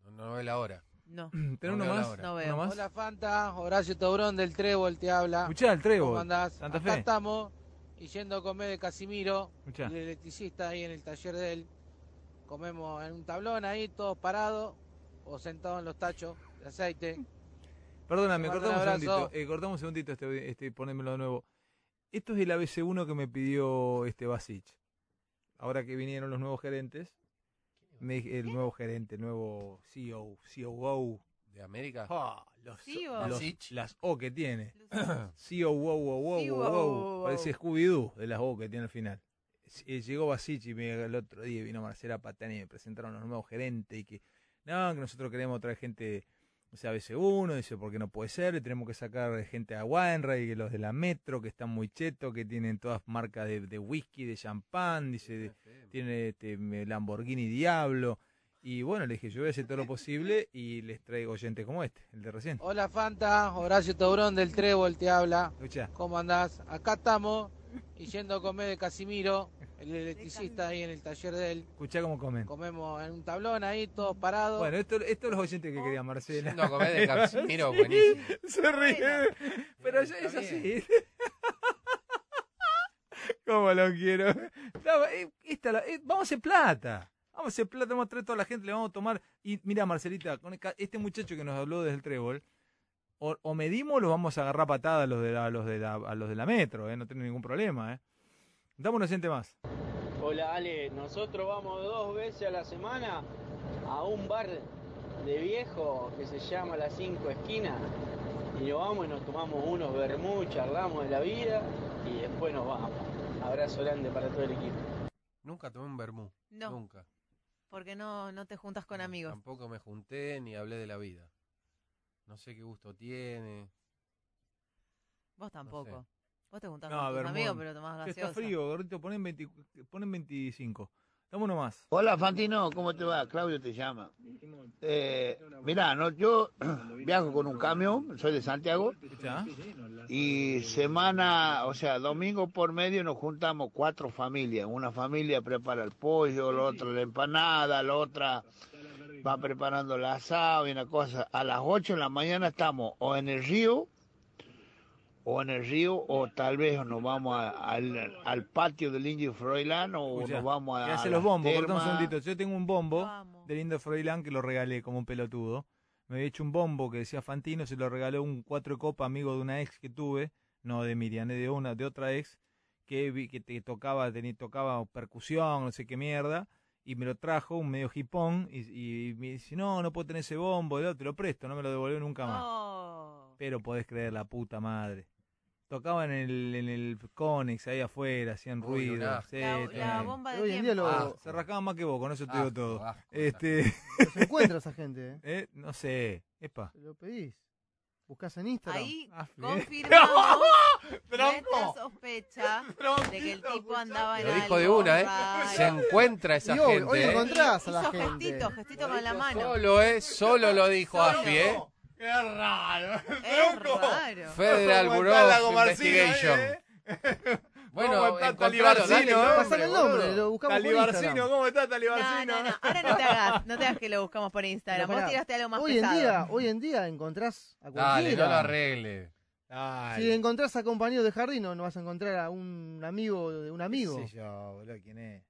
No, no ve la hora. No. [clears throat] ¿Tenés No uno veo la más? hora. No ¿Uno veo. más? Hola Fanta, Horacio Taurón del Trébol te habla. Escuchá, el Trébol, ¿Cómo andás? Santa Acá Fe. estamos y yendo a comer de Casimiro, Escuchá. el electricista ahí en el taller de él. Comemos en un tablón ahí, todos parados o sentados en los tachos de aceite. Perdóname, Te mando cortamos un un abrazo. segundito. Eh, cortamos un segundito, este, este, ponémelo de nuevo. Esto es el ABC1 que me pidió este Basic. Ahora que vinieron los nuevos gerentes, me el nuevo gerente, el nuevo E CEO, COO. ¿De América? Ah, los, CEO. los- las O que tiene. COO, [clears throat] wow, wow, wow, COO. wow. Parece Scooby-Doo de las O que tiene al final. Eh, Llegó Basic y me, el otro día vino Marcela Patani y me presentaron los nuevos gerentes y que, no, que nosotros queremos traer gente o sea, ABC1, dice, porque no puede ser, y tenemos que sacar gente a Wainwright, que los de la Metro, que están muy chetos, que tienen todas marcas de, de whisky, de champán, dice, de- tiene este Lamborghini Diablo. Y bueno, le dije, yo voy a hacer todo lo posible y les traigo oyentes como este, el de recién. Hola Fanta, Horacio Taurón del Trébol te habla. ¿Cómo andás? Acá estamos y yendo a comer de Casimiro, el electricista ahí en el taller de él. Escuchá cómo comen. Comemos en un tablón ahí, todos parados. Bueno, esto, esto es los oyentes que quería Marcela. Yendo a comer de Casimiro, [laughs] buenísimo. Se ríe. Pero ya es así. [laughs] ¿Cómo lo quiero? No, eh, esta la- eh, vamos a hacer plata. Vamos a hacer plata, vamos a traer toda la gente, le vamos a tomar. Y mira, Marcelita, con este muchacho que nos habló desde el trébol, o, o medimos o lo vamos a agarrar patada a los de la, a los de la, a los de la metro, eh, no tiene ningún problema. Eh. Dame un oyente más. Hola Ale, nosotros vamos dos veces a la semana a un bar de viejo que se llama Las Cinco Esquinas y nos vamos y nos tomamos unos vermú, charlamos de la vida y después nos vamos. Abrazo grande para todo el equipo. Nunca tomé un vermú. No. Nunca. Porque no, no te juntas con amigos. Tampoco me junté ni hablé de la vida. No sé qué gusto tiene. Vos tampoco. Vos te juntás No, con tus amigos, pero tomás gaseosa. Está frío, gordito, ponen, 20 ponen 25. Dame uno más. Hola Fantino, ¿cómo te va? Claudio te llama. Eh, mirá, no, yo [clears throat] viajo con un camión, soy de Santiago, y semana, o sea, domingo por medio nos juntamos cuatro familias. Una familia prepara el pollo, la otra la empanada, la otra va preparando el asado y una cosa. A las 8 de la mañana estamos o en el río, o en el río, o tal vez nos vamos a- al, al patio del Indio Froilán, o nos vamos a. hace a los bombos, un segundito. Yo tengo un bombo de Lindo Froilán que lo regalé como un pelotudo. Me había hecho un bombo que decía Fantino, se lo regaló un cuatro copa amigo de una ex que tuve, no de Miriam, de una, de otra ex, que vi que te tocaba, tenía, tocaba percusión, no sé qué mierda, y me lo trajo, un medio hipón, y, y me dice, no, no puedo tener ese bombo, te lo presto, no me lo devolvió nunca más. Pero podés creer la puta madre. Tocaban en el, en el Conex ahí afuera, hacían Uy, ruido. La- la tremendo. bomba de Hoy en día lo- Ah, se rascaban más que vos, con eso te digo todo. asco, este... Se encuentra esa gente, ¿eh? [laughs] Eh, No sé, epa. Lo pedís. Buscás en Instagram. Ahí Ah, confirmamos [laughs] nuestra Tronco. sospecha de que el tipo andaba en Lo dijo algo de una, ¿eh? raro. Se encuentra esa Y hoy- gente. hoy ¿eh? encontrás a la Hizo gente. gestito, gestito con la mano. Solo, ¿eh? Solo lo dijo Solo. Afi, ¿eh? Qué raro. Es raro. Federal ¿Cómo Bureau Investigation. eh? Bueno, ¿Cómo está Talibarcino? dale, eh, Pasale el nombre, lo buscamos por Talibarcino, Instagram. ¿cómo está No, Talibarcino? no, no. Ahora no te hagas, no te hagas que lo buscamos por Instagram. Vos tiraste algo más hoy pesado. en día, hoy en día encontrás a Dale, cualquiera. no lo arregle. Ay, Si encontrás a compañeros de jardín, no, no vas a encontrar a un amigo de un amigo. sé yo, boludo, ¿quién es?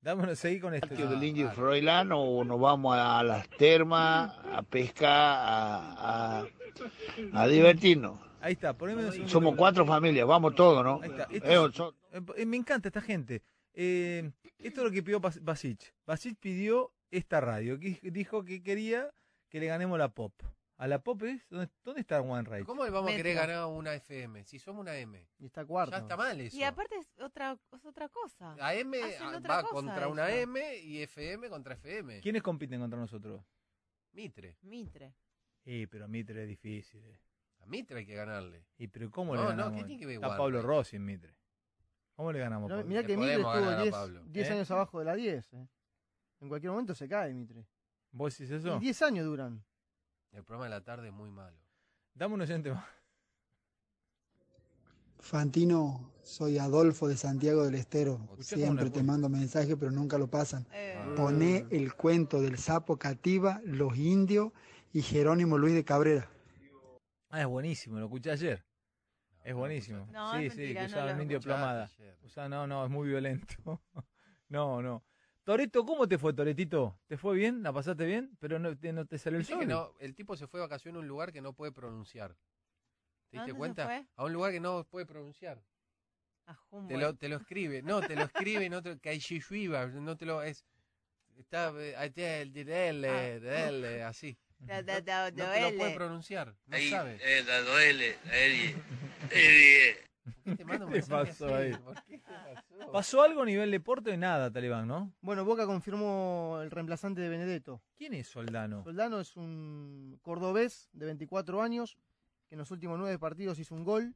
Dámonos, seguí con esto. Del Indio Froilán o nos vamos a las termas, a pescar, a, a, a divertirnos. Ahí está, poneme un segundo. Somos cuatro familias, vamos todos, ¿no? Ahí está. Esto Eh, eh, me encanta esta gente. Eh, esto es lo que pidió Bas- Basic. Basic pidió esta radio. que dijo que quería que le ganemos la pop. ¿A la pop es? ¿Dónde, dónde está One Right? ¿Cómo le vamos a querer ganar una FM? Si somos una M. Y está cuarto. Ya está mal eso. Y aparte es otra, es otra cosa. Hacen ah, otra va cosa contra una. M y FM contra FM. ¿Quiénes compiten contra nosotros? Mitre. Mitre. Sí, pero Mitre es difícil. eh. A Mitre hay que ganarle. ¿Y pero cómo No, le no, ganamos? ¿qué tiene que ver Está One Pablo? Rossi en Mitre. ¿Cómo le ganamos? No, Pablo? mirá que Mitre estuvo ganar a 10 Pablo. 10 ¿Eh? años abajo de la 10. eh. En cualquier momento se cae Mitre. ¿Vos decís eso? Y 10 años duran. El programa de la tarde es muy malo. Dame un oyente más. Fantino, soy Adolfo de Santiago del Estero. Siempre te mando mensajes, pero nunca lo pasan. Eh, Poné el cuento del sapo cativa, los indios y Jerónimo Luis de Cabrera. Ah, es buenísimo, lo escuché ayer. Es buenísimo. No, sí, es sí, que no usaba lo el indio plomada. O sea, no, no, es muy violento. [laughs] no, no. Toreto, ¿cómo te fue, Toretito? ¿Te fue bien? ¿La pasaste bien? Pero no te, no te salió el sol. que no, el tipo se fue de vacaciones a un lugar que no puede pronunciar. ¿Te ¿A diste cuenta? fue? A un lugar que no puede pronunciar. a Te lo, te lo escribe. No, te lo escribe no te lo... No te lo... Es, está... eh, Ah. así. Da- da- da- No te lo puede pronunciar. No Ahí, sabe. eh, la duele, la Eddie. Eddie. ¿Por qué te ¿Qué mensaje pasó ahí? ¿Por qué? ¿Qué pasó? ¿Pasó algo a nivel deporte? Nada, Talibán, ¿no? Bueno, Boca confirmó el reemplazante de Benedetto. ¿Quién es Soldano? Soldano es un cordobés de 24 años que en los últimos nueve partidos hizo un gol.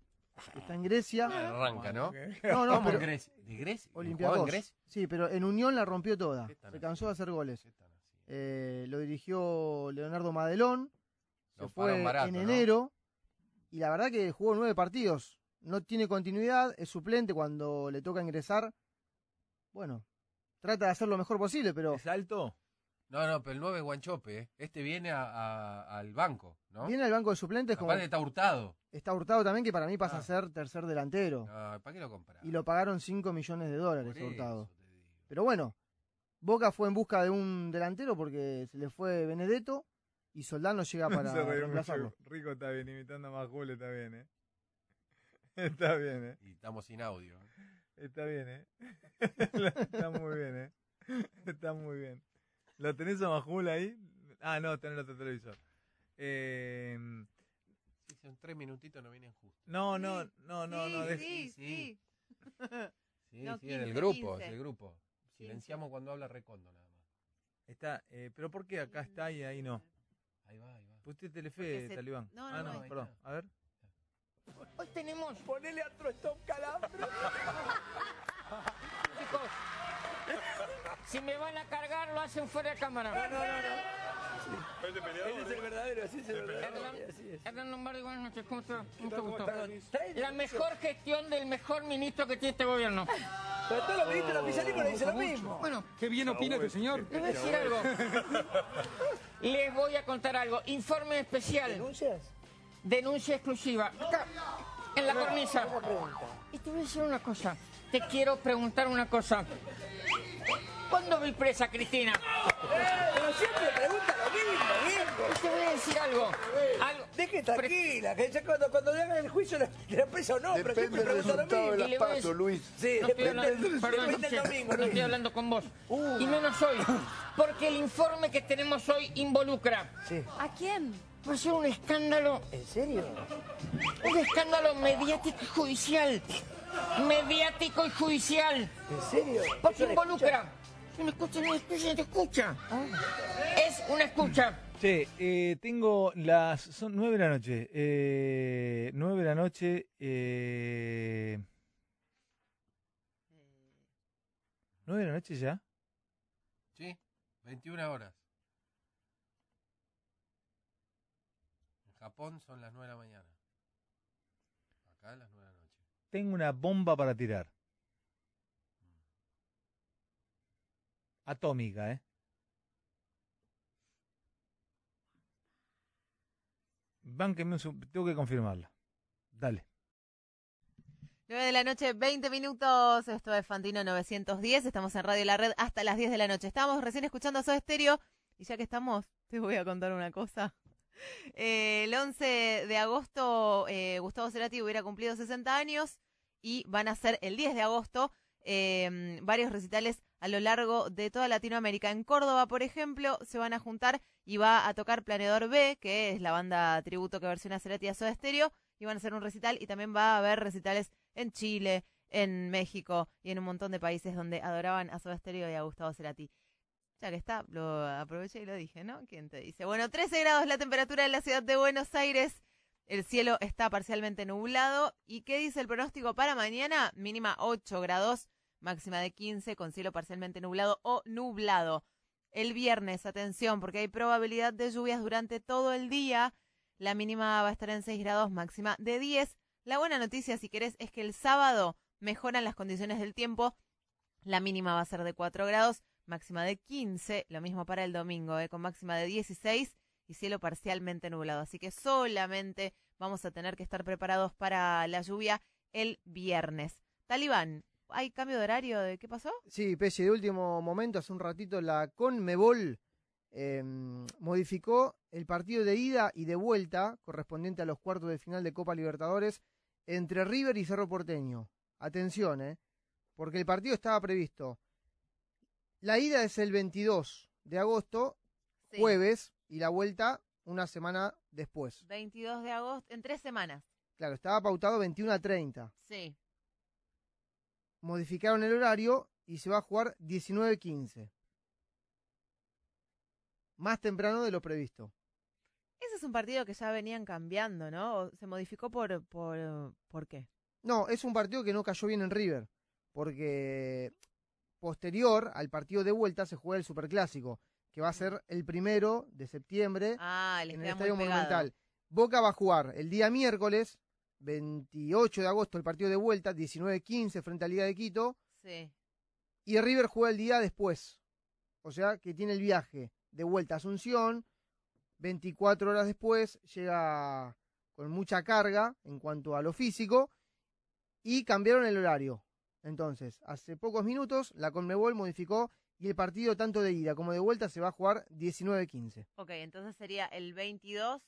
Está en Grecia. Arranca, ¿no? No, no, ¿Cómo pero en Grecia? ¿De Grecia? ¿Jugaba Olympiacos. en Grecia? Sí, pero en Unión la rompió toda. ¿Qué están Se cansó de hacer goles. Eh, lo dirigió Leonardo Madelón. Se Lo fue barato, en ¿no? enero. Y la verdad que jugó nueve partidos. No tiene continuidad, es suplente cuando le toca ingresar. Bueno, trata de hacer lo mejor posible, pero ¿Es alto? No, no, pero el 9 es Guanchope. ¿eh? Este viene a- a- al banco, ¿no? viene al banco de suplentes como está hurtado. está hurtado también, que para mí pasa Ah. a ser tercer delantero. No, ¿Para qué lo compras? Y lo pagaron 5 millones de dólares Por hurtado. Pero bueno, Boca fue en busca de un delantero porque se le fue Benedetto y Soldano llega [laughs] para reemplazarlo. Rico está bien, imitando a Majul está bien, ¿eh? [laughs] Está bien, ¿eh? Y estamos sin audio. Está bien, ¿eh? [laughs] está muy bien, ¿eh? Está muy bien. ¿Lo tenés a Majul ahí? Ah, no, tenés el otro televisor. Eh, Sí, son tres minutitos, no vienen justos. no, no, no, no, Sí, no. dej- sí, sí. sí. Sí, No, sí, en 15, el grupo, 15. es el grupo. Silenciamos cuando habla Recondo nada más. Está, eh, pero ¿por qué acá está y ahí no? Ahí va, ahí va. Pusiste Telefe, se- Talibán. no, ah, no, no, no. perdón. A ver. Hoy tenemos. Ponele a Trostón Calambre. [laughs] Chicos, si me van a cargar, lo hacen fuera de cámara. No, no, no. Él es el verdadero, así es el verdadero. Hernán, Hernán Lombardi, buenas noches, ¿cómo está? Mucho gusto. La mejor gestión del mejor ministro que tiene este gobierno. Pero todos los ministros oficialistas le dicen lo mismo. Bueno, Qué bien opina este señor. les voy a decir algo. [laughs] Les voy a contar algo. Informe especial. ¿Denuncias? Denuncia exclusiva. Acá, en la cornisa. Y te voy a decir una cosa. Te quiero preguntar una cosa. ¿Cuándo vi presa a Cristina? Pero siempre pregunta lo mismo, viejo. Te voy a decir algo. algo. Deje tranquila, que ya cuando, cuando le hagan el juicio de la empresa o no, pero siempre pregunta lo mismo. Y le voy a decir- Luis. Sí, No estoy depende, hablando, del- perdón, depende domingo, no estoy hablando con vos. Uh. Y menos hoy. Porque el informe que tenemos hoy involucra. Sí. ¿A quién? Va a ser un escándalo. ¿En serio? Un escándalo mediático y judicial. Mediático y judicial. ¿En serio? Porque ¿Eso le involucra. No escucha, no escucha, te escucha. Es una escucha. Che, eh, tengo las. Son nueve de la noche. Eh, nueve de la noche. Eh, ¿Nueve de la noche ya? ¿Sí? 21 horas. Japón son las 9 de la mañana. Acá las 9 de la noche. Tengo una bomba para tirar. Atómica, ¿eh? Bánquenme un seg- tengo que confirmarla. Dale. 9 de la noche, 20 minutos. Esto es Fantino 910. Estamos en Radio La Red hasta las 10 de la noche. Estábamos recién escuchando a Soda Stereo. Y ya que estamos, te voy a contar una cosa. Eh, el 11 de agosto, eh, Gustavo Cerati hubiera cumplido 60 años. Y van a ser el 10 de agosto eh, varios recitales a lo largo de toda Latinoamérica. En Córdoba, por ejemplo, se van a juntar y va a tocar Planeador B, que es la banda tributo que versiona Cerati a Soda Stereo. Y van a hacer un recital y también va a haber recitales en Chile, en México y en un montón de países donde adoraban a Soda y a Gustavo Cerati. Ya que está, lo aproveché y lo dije, ¿no? ¿Quién te dice? Bueno, 13 grados la temperatura en la ciudad de Buenos Aires. El cielo está parcialmente nublado. ¿Y qué dice el pronóstico para mañana? Mínima 8 grados, máxima de 15 con cielo parcialmente nublado o nublado. El viernes, atención, porque hay probabilidad de lluvias durante todo el día. La mínima va a estar en 6 grados, máxima de 10. La buena noticia, si querés, es que el sábado mejoran las condiciones del tiempo. La mínima va a ser de 4 grados, máxima de 15. Lo mismo para el domingo, ¿eh? con máxima de 16 y cielo parcialmente nublado. Así que solamente vamos a tener que estar preparados para la lluvia el viernes. Talibán, ¿hay cambio de horario? ¿De qué pasó? Sí, Pese, de último momento, hace un ratito, la Conmebol eh, modificó el partido de ida y de vuelta correspondiente a los cuartos de final de Copa Libertadores entre River y Cerro Porteño. Atención, ¿eh? Porque el partido estaba previsto. La ida es el 22 de agosto, Sí. jueves, y la vuelta una semana después. 22 de agosto, en tres semanas. Claro, estaba pautado 21 a 30. Sí. Modificaron el horario y se va a jugar 19-15. Más temprano de lo previsto. Ese es un partido que ya venían cambiando, ¿no? ¿O ¿Se modificó por, por, por qué? No, es un partido que no cayó bien en River, porque posterior al partido de vuelta se juega el Superclásico, que va a ser el primero de septiembre Ah, en el Estadio. Monumental. Boca va a jugar el día miércoles, 28 de agosto, el partido de vuelta, 19-15 frente a Liga de Quito, Sí. y River juega el día después. O sea que tiene el viaje de vuelta a Asunción, 24 horas después llega con mucha carga en cuanto a lo físico y cambiaron el horario. Entonces, hace pocos minutos la Conmebol modificó y el partido tanto de ida como de vuelta se va a jugar 19-15. Ok, entonces sería el 22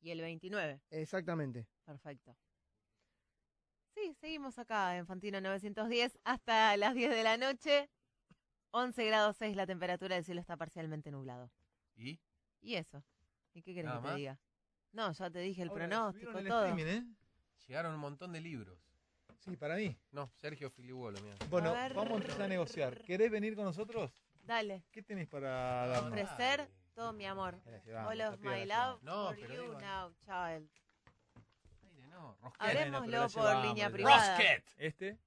y el 29. Exactamente. Perfecto. Sí, seguimos acá en Fantino 910 hasta las 10 de la noche. 11 grados 6 la temperatura, el cielo está parcialmente nublado. ¿Y? ¿Y eso? ¿Y qué querés ¿Nada que te diga? No, ya te dije el Ahora, pronóstico, el todo. streaming, ¿eh? Llegaron un montón de libros. Sí, para mí. No, Sergio Filibuolo, mira. Bueno, A ver. vamos a empezar a negociar. ¿Querés venir con nosotros? Dale. ¿Qué tenés para darnos? Ofrecer todo mi amor. All of my love No, for pero you digo- now, child. No, Hablemoslo por línea privada. ¿Este?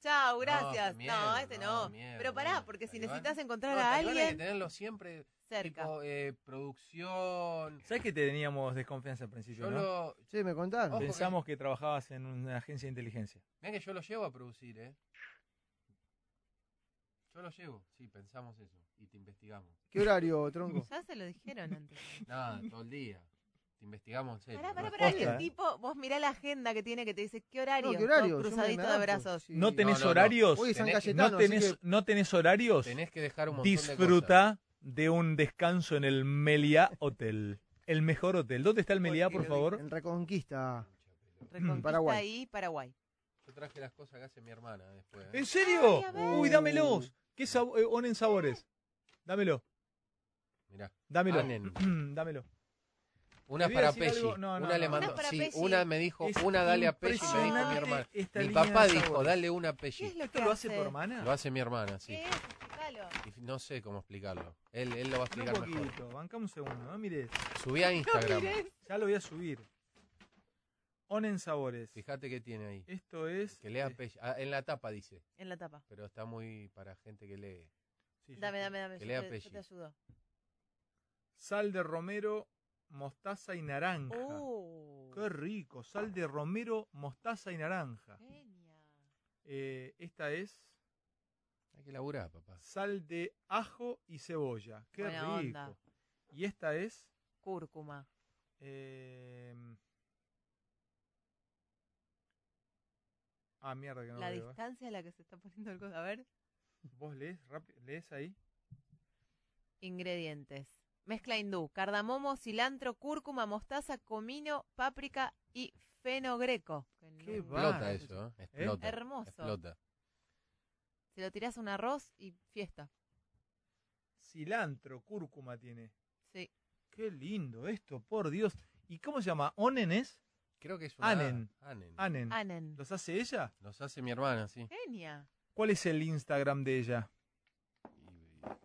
Chao, gracias. No, mierda, este no, mierda, Pero pará, porque si necesitas encontrar No, a Talibán Hay que alguien tenerlo siempre cerca. tipo eh, producción. ¿Sabes que teníamos desconfianza al principio? Yo no? lo. Sí, me contaron. Ojo que- Pensamos que trabajabas en una agencia de inteligencia. Mira que yo lo llevo a producir, ¿eh? Yo lo llevo, sí, pensamos eso. Y te investigamos. ¿Qué horario, tronco? Ya se lo dijeron antes. [laughs] Nada, todo el día. Te investigamos en serio. Pará, pará, El tipo, vos mirá la agenda que tiene que te dice qué horario. No, ¿qué horario? Todo cruzadito de brazos. Sí. ¿No tenés No, no, no. horarios? Hoy es San Tenés- Cayetano, ¿No tenés, que- ¿No tenés horarios? Tenés que dejar un montón. Disfruta de un descanso en el Meliá Hotel. El mejor hotel. ¿Dónde está el Meliá, por favor? En Reconquista. Reconquista Paraguay. ahí, Paraguay. Yo traje las cosas que hace mi hermana después. ¿eh? ¿En serio? Ay. Uy, dámelos. ¿Qué sabo- eh, Onen sabores? Dámelo. Mirá. Dámelo. Anen. [clears throat] Dámelo. Una para Pesci. no, no, una le mandó. Una sí, Pesci. una me dijo, Es una dale a Pesci, me dijo mi hermana. Mi papá dijo, sabores. dale una a ¿Qué Pesci. es lo ¿Esto lo hace tu hermana? Lo hace mi hermana, sí. ¿Qué es? Explicalo. Y no sé cómo explicarlo. Él, él lo va a Un explicar mejor. poquito. Bancame un segundo. No mires. Subí a Instagram. Ya lo voy a subir. Onen sabores. Fíjate qué tiene ahí. Esto es. Que lea eh, Pesci. Ah, en la tapa dice. En la tapa. Pero está muy para gente que lee. Sí, Dame, dame, dame. Que Yo lea te, yo Pesci. te ayudo. Sal de romero mostaza y naranja. Oh. Qué rico. Sal de romero, mostaza y naranja. Eh, esta es Hay que laburar, papá. sal de ajo y cebolla. Qué Buena rico. onda. Y esta es Cúrcuma. eh, Ah, mierda que no la veo, eh. distancia a la que se está poniendo el coso. A ver. ¿Vos lees, rápido, lees ahí? Ingredientes. Mezcla hindú. Cardamomo, cilantro, cúrcuma, mostaza, comino, páprica y fenogreco. Qué Explota eso, ¿eh? Explota. Hermoso. Explota. Se lo tirás a un arroz y fiesta. Cilantro, cúrcuma tiene. Sí. Qué lindo esto, por Dios. ¿Y cómo se llama? ¿Onen es? Creo que es una Anen. Anen. Anen. Anen. ¿Los hace ella? Los hace mi hermana, sí. Genia. ¿Cuál es el Instagram de ella?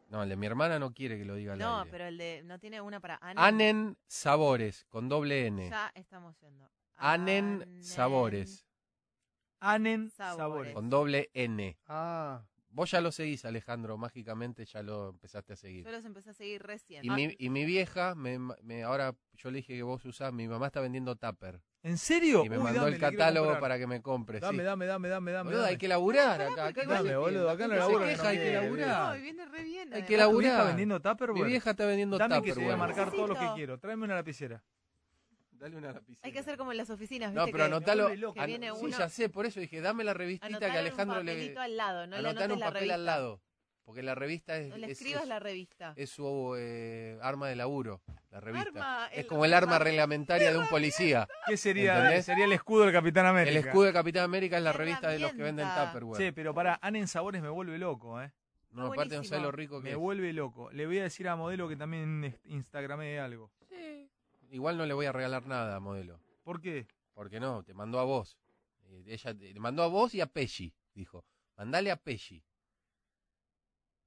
No, el de mi hermana no quiere que lo diga al No, aire. pero el de. No tiene una para Anen. Anen Sabores, con doble N. Ya estamos yendo. Anen Sabores, Anen Sabores. Sabores. con doble N. Ah. Vos ya lo seguís, Alejandro, mágicamente ya lo empezaste a seguir. Yo los empecé a seguir recién. Y, mi, y mi vieja, me, me- ahora yo le dije que vos usás, mi mamá está vendiendo tupper. ¿En serio? Y me Uy, mandó dame, el catálogo para que me compre. Dame, sí. dame, dame, dame, dame. Boludo, dame. hay que laburar acá. acá Dame, se boludo, acá no se laburo, queja, no hay que laburar. No, viene re bien. Hay además. que ¿Tu vieja laburar. vendiendo Tupperware? Mi vieja está vendiendo Dame Tupperware. que te voy a marcar todo lo que quiero. Tráeme una lapicera. Dale una lapicera. Hay que hacer como en las oficinas, No, ¿viste? pero que- anotalo. Que viene sí, uno. ya sé, por eso dije, dame la revistita anotar que Alejandro un le. papelito al lado, no le anotar un papel al lado. Porque la revista es. No le es- escribas es- la revista. es su eh, arma de laburo, la revista. Arma, es el como el arma arma- reglamentaria de un policía. ¿Qué sería? ¿Entendés? Sería el escudo del Capitán América. El escudo de Capitán América es la revista de los que venden. Tupperware. Sí, pero para Anen Sabores me vuelve loco, ¿eh? no, aparte no sabes lo rico que Me es. vuelve loco. Le voy a decir a Modelo que también instagramé algo. Igual no le voy a regalar nada, modelo. ¿Por qué? Porque no, te mandó a vos. Eh, ella te, te mandó a vos y a Pesci, dijo. Mandale a Pesci.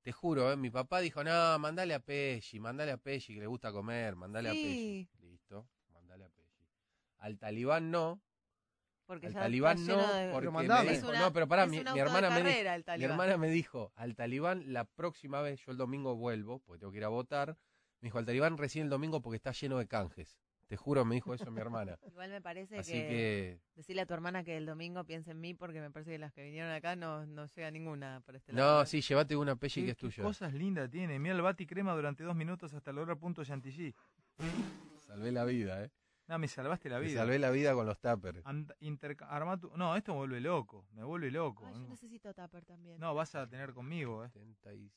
Te juro, ¿eh? mi papá dijo, no, mandale a Pesci, mandale a Pesci que le gusta comer, mandale a Sí. Pesci. Listo, mandale a Pesci. Al talibán no, Porque al ya talibán no, de- porque me dijo, una- no, pero pará, mi, mi hermana me carrera, dijo, mi hermana me dijo, al talibán la próxima vez, yo el domingo vuelvo, porque tengo que ir a votar, me dijo, al talibán recién el domingo porque está lleno de canjes. Te juro, me dijo eso mi hermana. [laughs] Igual me parece Así que, que- decirle a tu hermana que el domingo piense en mí porque me parece que las que vinieron acá no, no llega ninguna por este lado. No, sí, llévate una Pesci que ¿Qué, es tuya. cosas lindas tiene. Mira el bati crema durante dos minutos hasta lograr punto chantilly. Salvé la vida, ¿eh? No, me salvaste la vida. salvé la vida con los tuppers. Tu- No, esto me vuelve loco. Me vuelve loco. Ay, yo necesito tupper también. No, vas a tener conmigo, ¿eh? 70 y-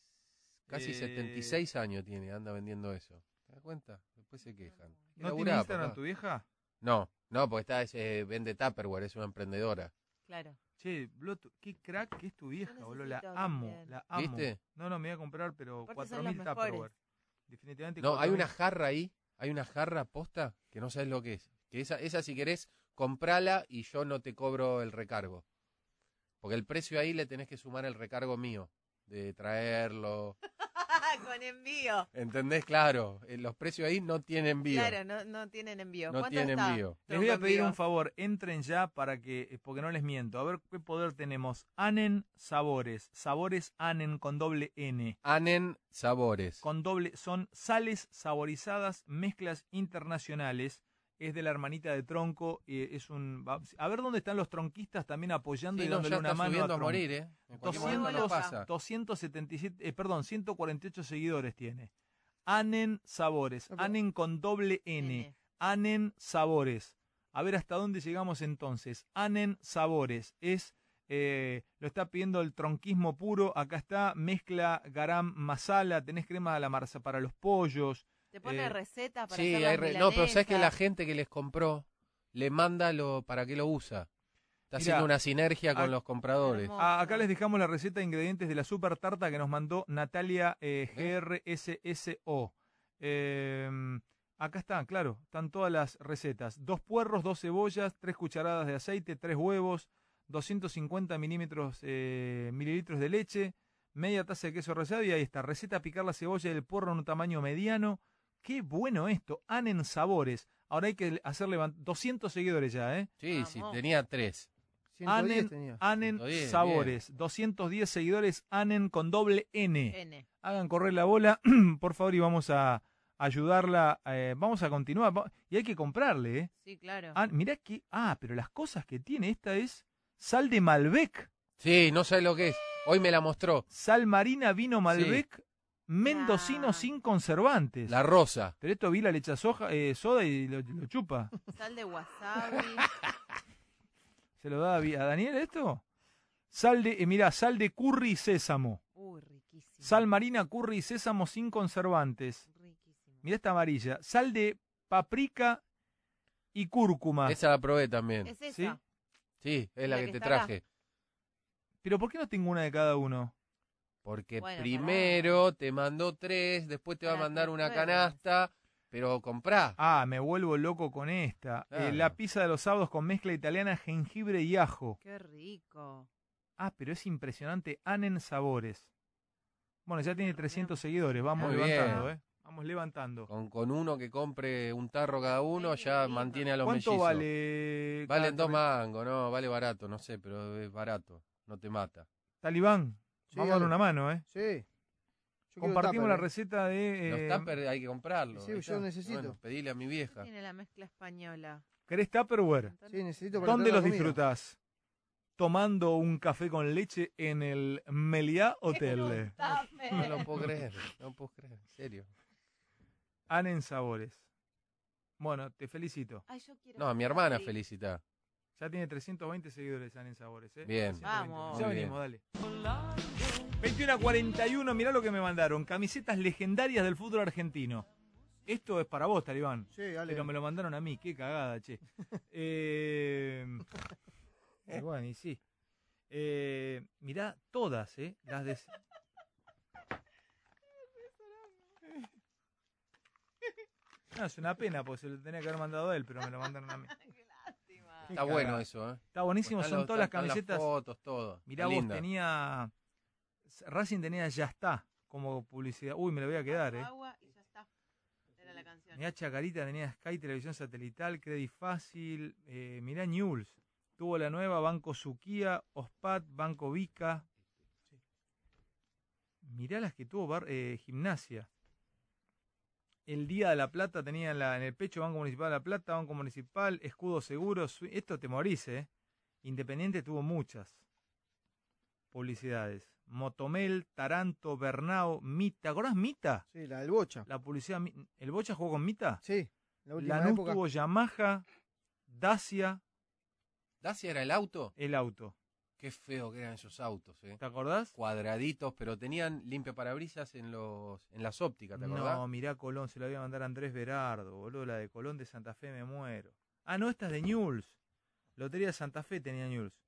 Casi Eh, 76 años tiene, anda vendiendo eso. ¿Te das cuenta? Después se quejan. ¿No tiene Instagram papá. tu vieja? No, no, porque está, ese, vende Tupperware, es una emprendedora. Claro. Che, Bloto, qué crack que es tu vieja, boludo. La amo, también. la amo. ¿Viste? No, no, me voy a comprar, pero Aparte son 4000 los mejores. Tupperware. Definitivamente No, hay 4000. una jarra ahí, hay una jarra posta que no sabes lo que es. Que esa, esa si querés, comprala y yo no te cobro el recargo. Porque el precio ahí le tenés que sumar el recargo mío, de traerlo. [laughs] [laughs] Con envío. ¿Entendés? Claro, eh, los precios ahí no tienen envío. Claro, no, no tienen envío. No ¿Cuánto tienen está? envío. Les voy a pedir envío. un favor, entren ya para que, eh, porque no les miento. A ver qué poder tenemos. Anen Sabores, sabores Anen con doble N. Anen Sabores. Con doble, son sales saborizadas, mezclas internacionales. Es de la hermanita de Tronco. eh, es un. va- A ver dónde están los tronquistas también apoyando Sí, y no, dándole ya una está mano subiendo a Tronco. morir, ¿eh? En cualquier momento nos 200, pasa. 277, eh, perdón, 148 seguidores tiene. Anen Sabores, Anen con doble N. Anen Sabores. A ver hasta dónde llegamos entonces. Anen Sabores. Es, eh, lo está pidiendo el tronquismo puro. Acá está, mezcla garam masala. Tenés crema a la marza para los pollos. Te pone Eh, receta para Sí, hacer hay las re- no, pero sabes que la gente que les compró le manda lo para qué lo usa. Está Mirá, haciendo una sinergia con a- los compradores. Ah, acá les dejamos la receta de ingredientes de la super tarta que nos mandó Natalia eh, GRSSO. Eh, acá están, claro, están todas las recetas. Dos puerros, dos cebollas, tres cucharadas de aceite, tres huevos, 250 milímetros, eh, mililitros de leche, media taza de queso rallado y ahí está. Receta picar la cebolla y el puerro en un tamaño mediano. Qué bueno esto, Anen Sabores. Ahora hay que hacer levant- 200 seguidores ya, ¿eh? Sí, sí, tenía tres. 110 Anen, tenía. Anen 110, Sabores. 210 seguidores, Anen con doble N. N. Hagan correr la bola, [clears throat] por favor, y vamos a, ayudarla. eh, vamos a continuar. Y hay que comprarle, ¿eh? Sí, claro. Ah, mirá que. Ah, pero las cosas que tiene esta es sal de Malbec. Sí, no sabes lo que es. Hoy me la mostró. Sal marina, vino Malbec, mendocino sin conservantes. La rosa. Pero esto Vila le echa soja, eh, soda y lo, lo chupa. [laughs] Sal de wasabi. [laughs] ¿Se lo da a, Daniel esto? Sal de, eh, mirá, sal de curry y sésamo. Uy, riquísimo. Sal marina, curry y sésamo sin conservantes. Mirá esta amarilla. Sal de paprika y cúrcuma. Esa la probé también. ¿Es esa? ¿Sí? Sí, es la, La que, que te acá. traje. Pero ¿por qué no tengo una de cada uno? Porque Bueno, primero te mandó tres, después te va a mandar una canasta, pero comprá. Ah, me vuelvo loco con esta. Eh, la pizza de los sábados con mezcla italiana, jengibre y ajo. Qué rico. Ah, pero es impresionante. Anen Sabores. Bueno, ya tiene 300 seguidores. Vamos Muy levantando, bien. ¿eh? Vamos levantando. Con, con uno que compre un tarro cada uno ya mantiene a los ¿Cuánto mellizos. vale? Valen dos mangos, no, vale barato, no sé, pero es barato, no te mata. Talibán. Sí, Vamos a dar dale. una mano, ¿eh? Sí. Yo Compartimos tupper, la ¿eh? receta de... eh, Los tuppers hay que comprarlos. Sí, ahí yo está. necesito. Bueno, pedile a mi vieja. Tiene la mezcla española. ¿Querés Tupperware? Sí, necesito para ¿Dónde los comida. disfrutás? Tomando un café con leche en el Meliá Hotel. No lo puedo creer, no lo puedo creer, en serio. Anen Sabores. Bueno, te felicito. Ay, yo quiero No, a mi hermana felicita. Ya tiene 320 seguidores Anen Sabores, ¿eh? Bien. 320. Vamos. Ya venimos, dale. 21 a 41, mirá lo que me mandaron. Camisetas legendarias del fútbol argentino. Esto es para vos, Talibán. Sí, dale. Pero me lo mandaron a mí, qué cagada, che. [laughs] eh, [laughs] y bueno, y sí. Eh, mirá todas, ¿eh? Las de... [laughs] No, es una pena, porque se lo tenía que haber mandado a él, pero me lo mandaron a mí. Está bueno eso, ¿eh? Está buenísimo, Están son los- todas las camisetas. fotos, todo. Mirá vos, linda. tenía... Racing tenía Ya está como publicidad. Uy, me lo voy a quedar, ¿eh? Agua y ya está. Era la canción. Mirá Chacarita, tenía Sky Televisión Satelital, Credit Fácil, eh, mirá News, tuvo la nueva Banco Suquía, Ospat, Banco Vica. Mirá las que tuvo Bar- eh, Gimnasia. El Día de la Plata tenía en, la- en el pecho Banco Municipal de La Plata, Banco Municipal, Escudo Seguro. Esto te morís, ¿eh? Independiente tuvo muchas publicidades. Motomel, Taranto, Bernao, Mita. ¿Te acordás Mita? Sí, la del Bocha. La publicidad. ¿El Bocha jugó con Mita? Sí, la última Lanús época. tuvo Yamaha, Dacia, ¿Dacia era el auto? el auto. Qué feo que eran esos autos, ¿eh? ¿Te acordás? Cuadraditos, pero tenían limpia parabrisas en los en las ópticas, ¿te acordás? No, mirá Colón, se la voy a mandar a Andrés Berardo, boludo, la de Colón de Santa Fe, me muero. Ah, no, esta es de Newell's. Lotería de Santa Fe tenía Newell's.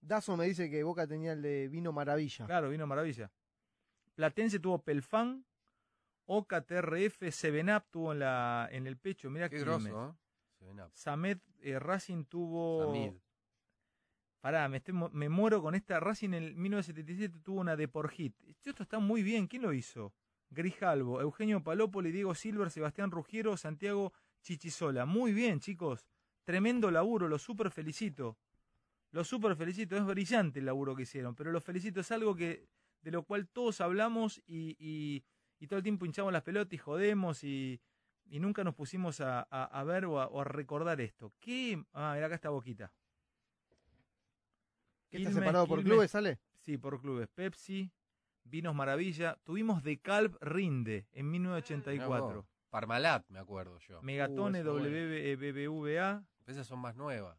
Dazo me dice que Boca tenía el de Vino Maravilla. Claro, vino maravilla. Platense tuvo Pelfán, Oca TRF, Sevenap tuvo en, la, en el pecho, mirá Qué grosso, ¿eh? Samed eh, Racing tuvo... Samid. Pará, me, estoy mu- me muero con esta. Racing en el 1977 tuvo una de por hit. Esto está muy bien. ¿Quién lo hizo? Grijalvo, Eugenio Palópoli, Diego Silver, Sebastián Rugiero, Santiago Chichisola. Muy bien, chicos. Tremendo laburo, lo super felicito. Lo super felicito. Es brillante el laburo que hicieron, pero lo felicito. Es algo que de lo cual todos hablamos y, y- y todo el tiempo hinchamos las pelotas y jodemos y, y nunca nos pusimos a, a- a ver o a, o a recordar esto. ¿Qué? Ah, mira, acá está Boquita. ¿Qué está Quilmes, separado por Quilmes. clubes, sale? Sí, por clubes. Pepsi, Vinos Maravilla. Tuvimos De Calv Rinde en Mirá 1984. vos. Parmalat, me acuerdo yo. Megatone, Uh. WBBVA. Esas son más nuevas.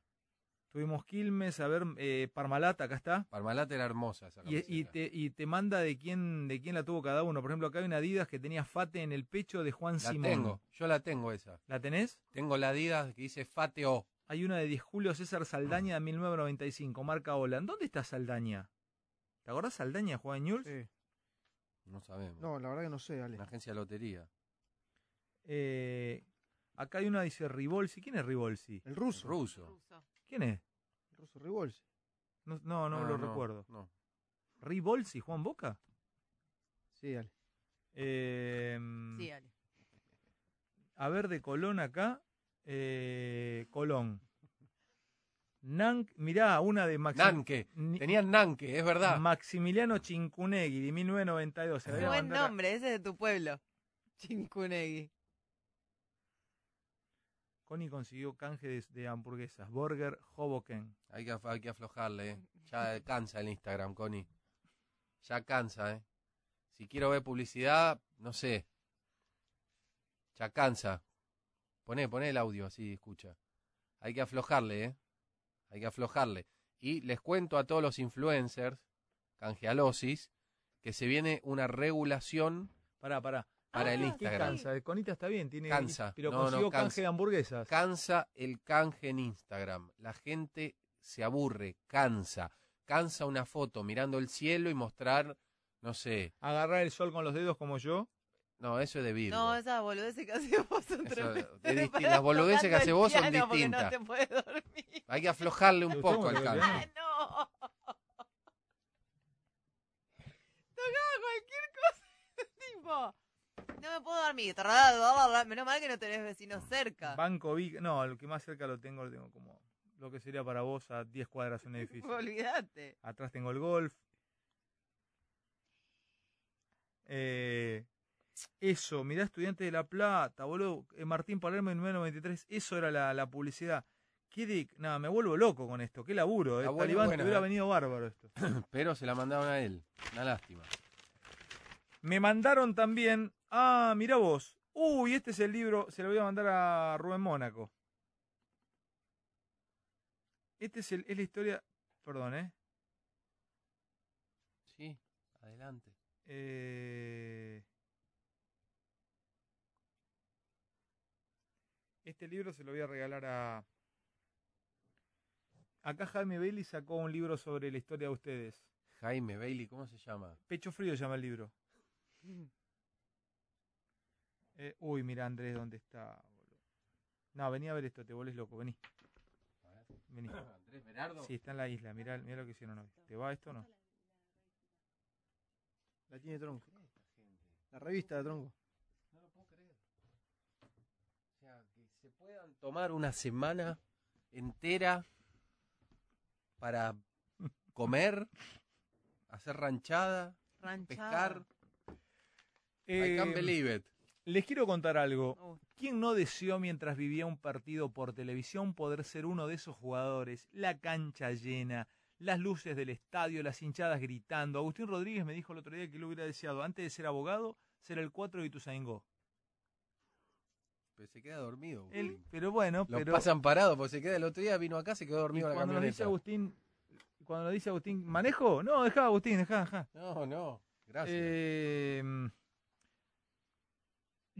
Tuvimos Quilmes, a ver, eh, Parmalat, acá está. Parmalat era hermosa esa Y, y te, y te manda de quién, de quién la tuvo cada uno. Por ejemplo, acá hay una Adidas que tenía Fate en el pecho de Juan La Simón. tengo, yo la tengo esa. ¿La tenés? Tengo la Adidas que dice Fateo. Hay una de 10 Julio César Saldaña de 1995, marca Holland. ¿Dónde está Saldaña? ¿Te acordás Saldaña, Juan Newell's? Sí. No sabemos. No, la verdad que no sé, Ale. Una agencia de lotería. Eh, acá hay una dice Rivolsi. ¿Quién es Rivolsi? El ruso. Ruso. ¿Quién es? El ruso Rivolsi. No, no, no lo no, recuerdo. no. ¿Rivolsi, Juan Boca? Sí, Ale. Eh, Sí, Ale. A ver, de Colón acá. eh, Colón. Nank, mirá, una de Maxi- Nanque. Tenían Nanque, es verdad. Maximiliano Chincunegui, de 1992. Se la Qué voy a buen nombre, ese es de tu pueblo. Chincunegui. Connie consiguió canje de, de hamburguesas. Burger Hoboken. Hay que, hay que aflojarle, ¿eh? Ya cansa el Instagram, Connie. Ya cansa, ¿eh? Si quiero ver publicidad, no sé. Ya cansa. Poné, poné el audio así, escucha. Hay que aflojarle, ¿eh? Hay que aflojarle. Y les cuento a todos los influencers, canjealosis, que se viene una regulación Pará, pará. Para el ¿Qué Instagram. cansa? Conita está bien, tiene Cansa. pero No, no, consiguió cansa. canje de hamburguesas. Cansa el canje en Instagram. La gente se aburre, cansa. Cansa una foto mirando el cielo y mostrar, no sé. Agarrar el sol con los dedos como yo. No, eso es de Virgo. No, esas boludeces que haces vos son es las boludeces que hace el vos son distintas. No te puedes dormir. Hay que aflojarle un ¿Te poco al canje. tocó No. Tocaba cualquier cosa. tipo. No me puedo dormir. Menos mal que no tenés vecinos cerca. Banco Vic. No, el que más cerca lo tengo, lo tengo como lo que sería para vos a 10 cuadras un [laughs] edificio. Olvídate. Atrás tengo el golf. Eh, eso, mirá, estudiante de La Plata, boludo. eh, Martín Palermo en 1993. Eso era la, la publicidad. Qué Nada, me vuelvo loco con esto. Qué laburo. Eh. Está bueno, Talibán, hubiera eh. venido bárbaro esto. [clears throat] Pero se la mandaron a él. Una lástima. Me mandaron también. Ah, mira vos. Uy, este es el libro. Se lo voy a mandar a Rubén Mónaco. Este es, el, es la historia. Perdón, ¿eh? Sí, adelante. Eh, Este libro se lo voy a regalar a. Acá Jaime Bailey sacó un libro sobre la historia de ustedes. Jaime Bailey, ¿cómo se llama? Pecho Frío se llama el libro. Eh, uy, mira Andrés, ¿dónde está? boludo? No, vení a ver esto, te volvés loco, vení. Vení. [laughs] Andrés Berardo. Sí, está en la isla, mirá, mirá lo que hicieron hoy. ¿Te va esto o no? La tiene Tronco. La revista de Tronco. No lo puedo creer. O sea, que se puedan tomar una semana entera para comer, hacer ranchada, Ranchada. pescar. I Eh, can't believe it. Les quiero contar algo. ¿Quién no deseó mientras vivía un partido por televisión poder ser uno de esos jugadores? La cancha llena, las luces del estadio, las hinchadas gritando. Agustín Rodríguez me dijo el otro día que lo hubiera deseado, antes de ser abogado, ser el 4 de Ituzaingó. Pero se queda dormido. Él, Agustín. pero bueno, Lo pero pasan parado porque se queda el otro día, vino acá, se quedó y dormido la cuando nos dice. Agustín, cuando nos dice Agustín, ¿manejo? No, deja Agustín, deja, deja. No, no, gracias. Eh,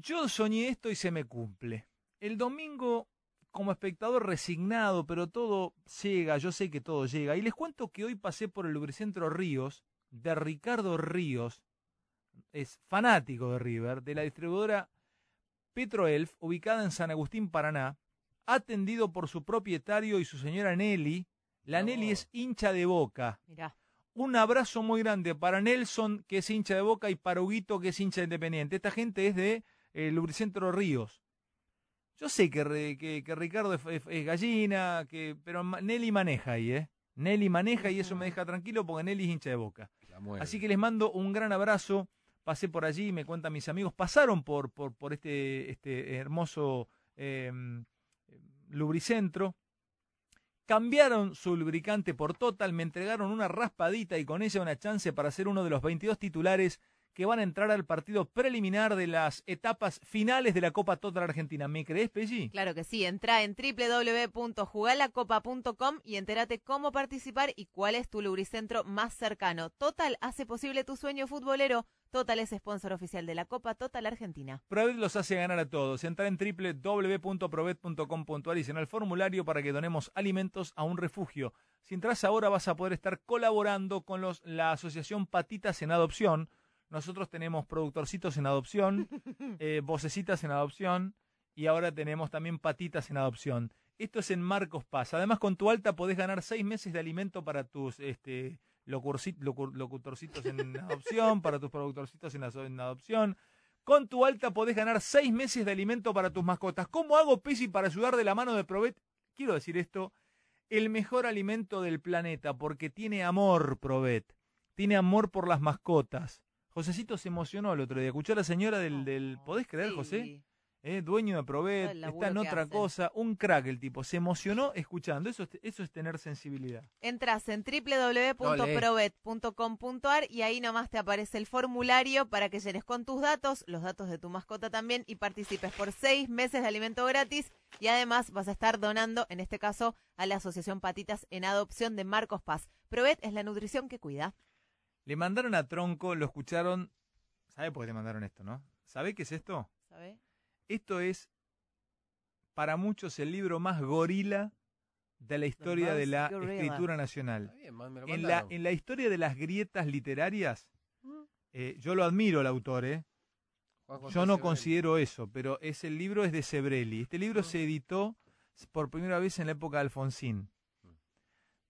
yo soñé esto y se me cumple. El domingo, como espectador resignado, pero todo llega, yo sé que todo llega. Y les cuento que hoy pasé por el Lubricentro Ríos, de Ricardo Ríos, es fanático de River, de la distribuidora Petroelf, ubicada en San Agustín, Paraná, atendido por su propietario y su señora Nelly. La Nelly es hincha de boca. Mirá. Un abrazo muy grande para Nelson, que es hincha de Boca, y para Huguito, que es hincha de independiente. Esta gente es de eh, Lubricentro Ríos. Yo sé que, que, que Ricardo es, es- es gallina, que, pero Nelly maneja ahí, ¿eh? Nelly maneja y eso me deja tranquilo porque Nelly es hincha de Boca. Así que les mando un gran abrazo. Pasé por allí, me cuentan mis amigos, pasaron por, por, por este, este hermoso eh, lubricentro, cambiaron su lubricante por Total, me entregaron una raspadita y con ella una chance para ser uno de los 22 titulares que van a entrar al partido preliminar de las etapas finales de la Copa Total Argentina. ¿Me crees, Pelli? Claro que sí, entra en www.jugalacopa.com y entérate cómo participar y cuál es tu lubricentro más cercano. Total hace posible tu sueño futbolero. Total es sponsor oficial de la Copa Total Argentina. Provet los hace ganar a todos. Entra en www.provet.com.ar y llena el formulario para que donemos alimentos a un refugio. Si entras ahora vas a poder estar colaborando con los, la asociación Patitas en Adopción. Nosotros tenemos productorcitos en adopción, [laughs] eh, vocecitas en adopción y ahora tenemos también patitas en adopción. Esto es en Marcos Paz. Además, con tu alta podés ganar seis meses de alimento para tus este, locutorcitos en [laughs] adopción, para tus productorcitos en adopción. Con tu alta podés ganar seis meses de alimento para tus mascotas. ¿Cómo hago, Pisi, para ayudar de la mano de Provet? Quiero decir esto, el mejor alimento del planeta, porque tiene amor, Provet. Tiene amor por las mascotas. Josecito se emocionó el otro día. Escuchó a la señora del, del ¿podés creer, José? Eh, dueño de laburo está en otra hacen. cosa, un crack el tipo, se emocionó escuchando, eso es, eso es tener sensibilidad. Entras en www.provet.com.ar y ahí nomás te aparece el formulario para que llenes con tus datos, los datos de tu mascota también y participes por seis meses de alimento gratis y además vas a estar donando, en este caso, a la Asociación Patitas en Adopción de Marcos Paz. Provet es la nutrición que cuida. Le mandaron a Tronco, lo escucharon, ¿sabe por qué le mandaron esto, no? ¿Sabe qué es esto? ¿Sabe? Esto es, para muchos, el libro más gorila de la historia de la gorilla. escritura nacional. Está bien, man, me lo En la, en la historia de las grietas literarias, eh, yo lo admiro el autor, ¿eh? Yo no Sebrelli. considero eso, pero es el libro es de Sebrelli. Este libro se editó por primera vez en la época de Alfonsín.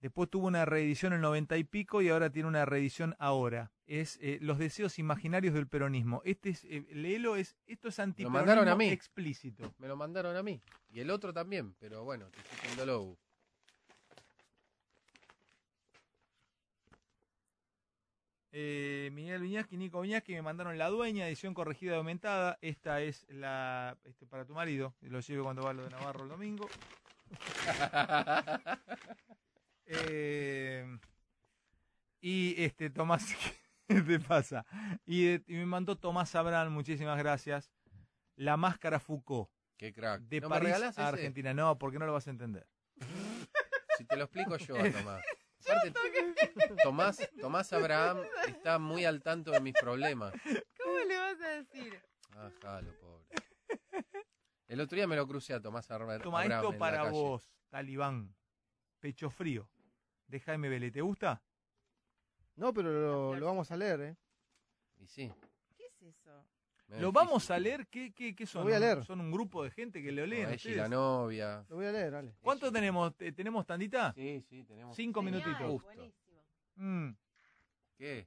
Después tuvo una reedición en el noventa y pico y ahora tiene una reedición ahora. Es eh, Los deseos imaginarios del peronismo. Este es, eh, léelo, es, esto es Me lo antiperonismo mandaron a mí. explícito. Me lo mandaron a mí. Y el otro también, pero bueno, te un dolo. Eh, Miguel Viñaski, Nico Viñaski me mandaron la dueña, edición corregida y aumentada. Esta es la este, para tu marido. Lo lleve cuando va a lo de Navarro el domingo. [laughs] Eh, y este Tomás, [laughs] ¿qué te pasa? Y, eh, y me mandó Tomás Abraham, muchísimas gracias. La máscara Foucault. Qué crack. De ¿No París a ese? Argentina. No, porque no lo vas a entender. Si te lo explico yo, [laughs] Tomás. [laughs] Aparte, Tomás, Tomás Abraham está muy al tanto de mis problemas. ¿Cómo le vas a decir? Ah, jalo, pobre. El otro día me lo crucé a Tomás Abraham. Toma Abraham esto para calle. vos, Talibán. Pecho frío. De Jaime Vélez. ¿Te gusta? No, pero lo, lo vamos a leer, ¿eh? Y sí. ¿Qué es eso? ¿Lo vamos a leer? ¿Qué, qué, qué son? voy a leer. Son un grupo de gente que lo leen. Ella y ustedes? la novia. Lo voy a leer, dale. ¿Cuánto tenemos? ¿Te- ¿Tenemos tandita? Sí, sí, tenemos. Cinco Genial, minutitos. Justo. Mm. ¿Qué?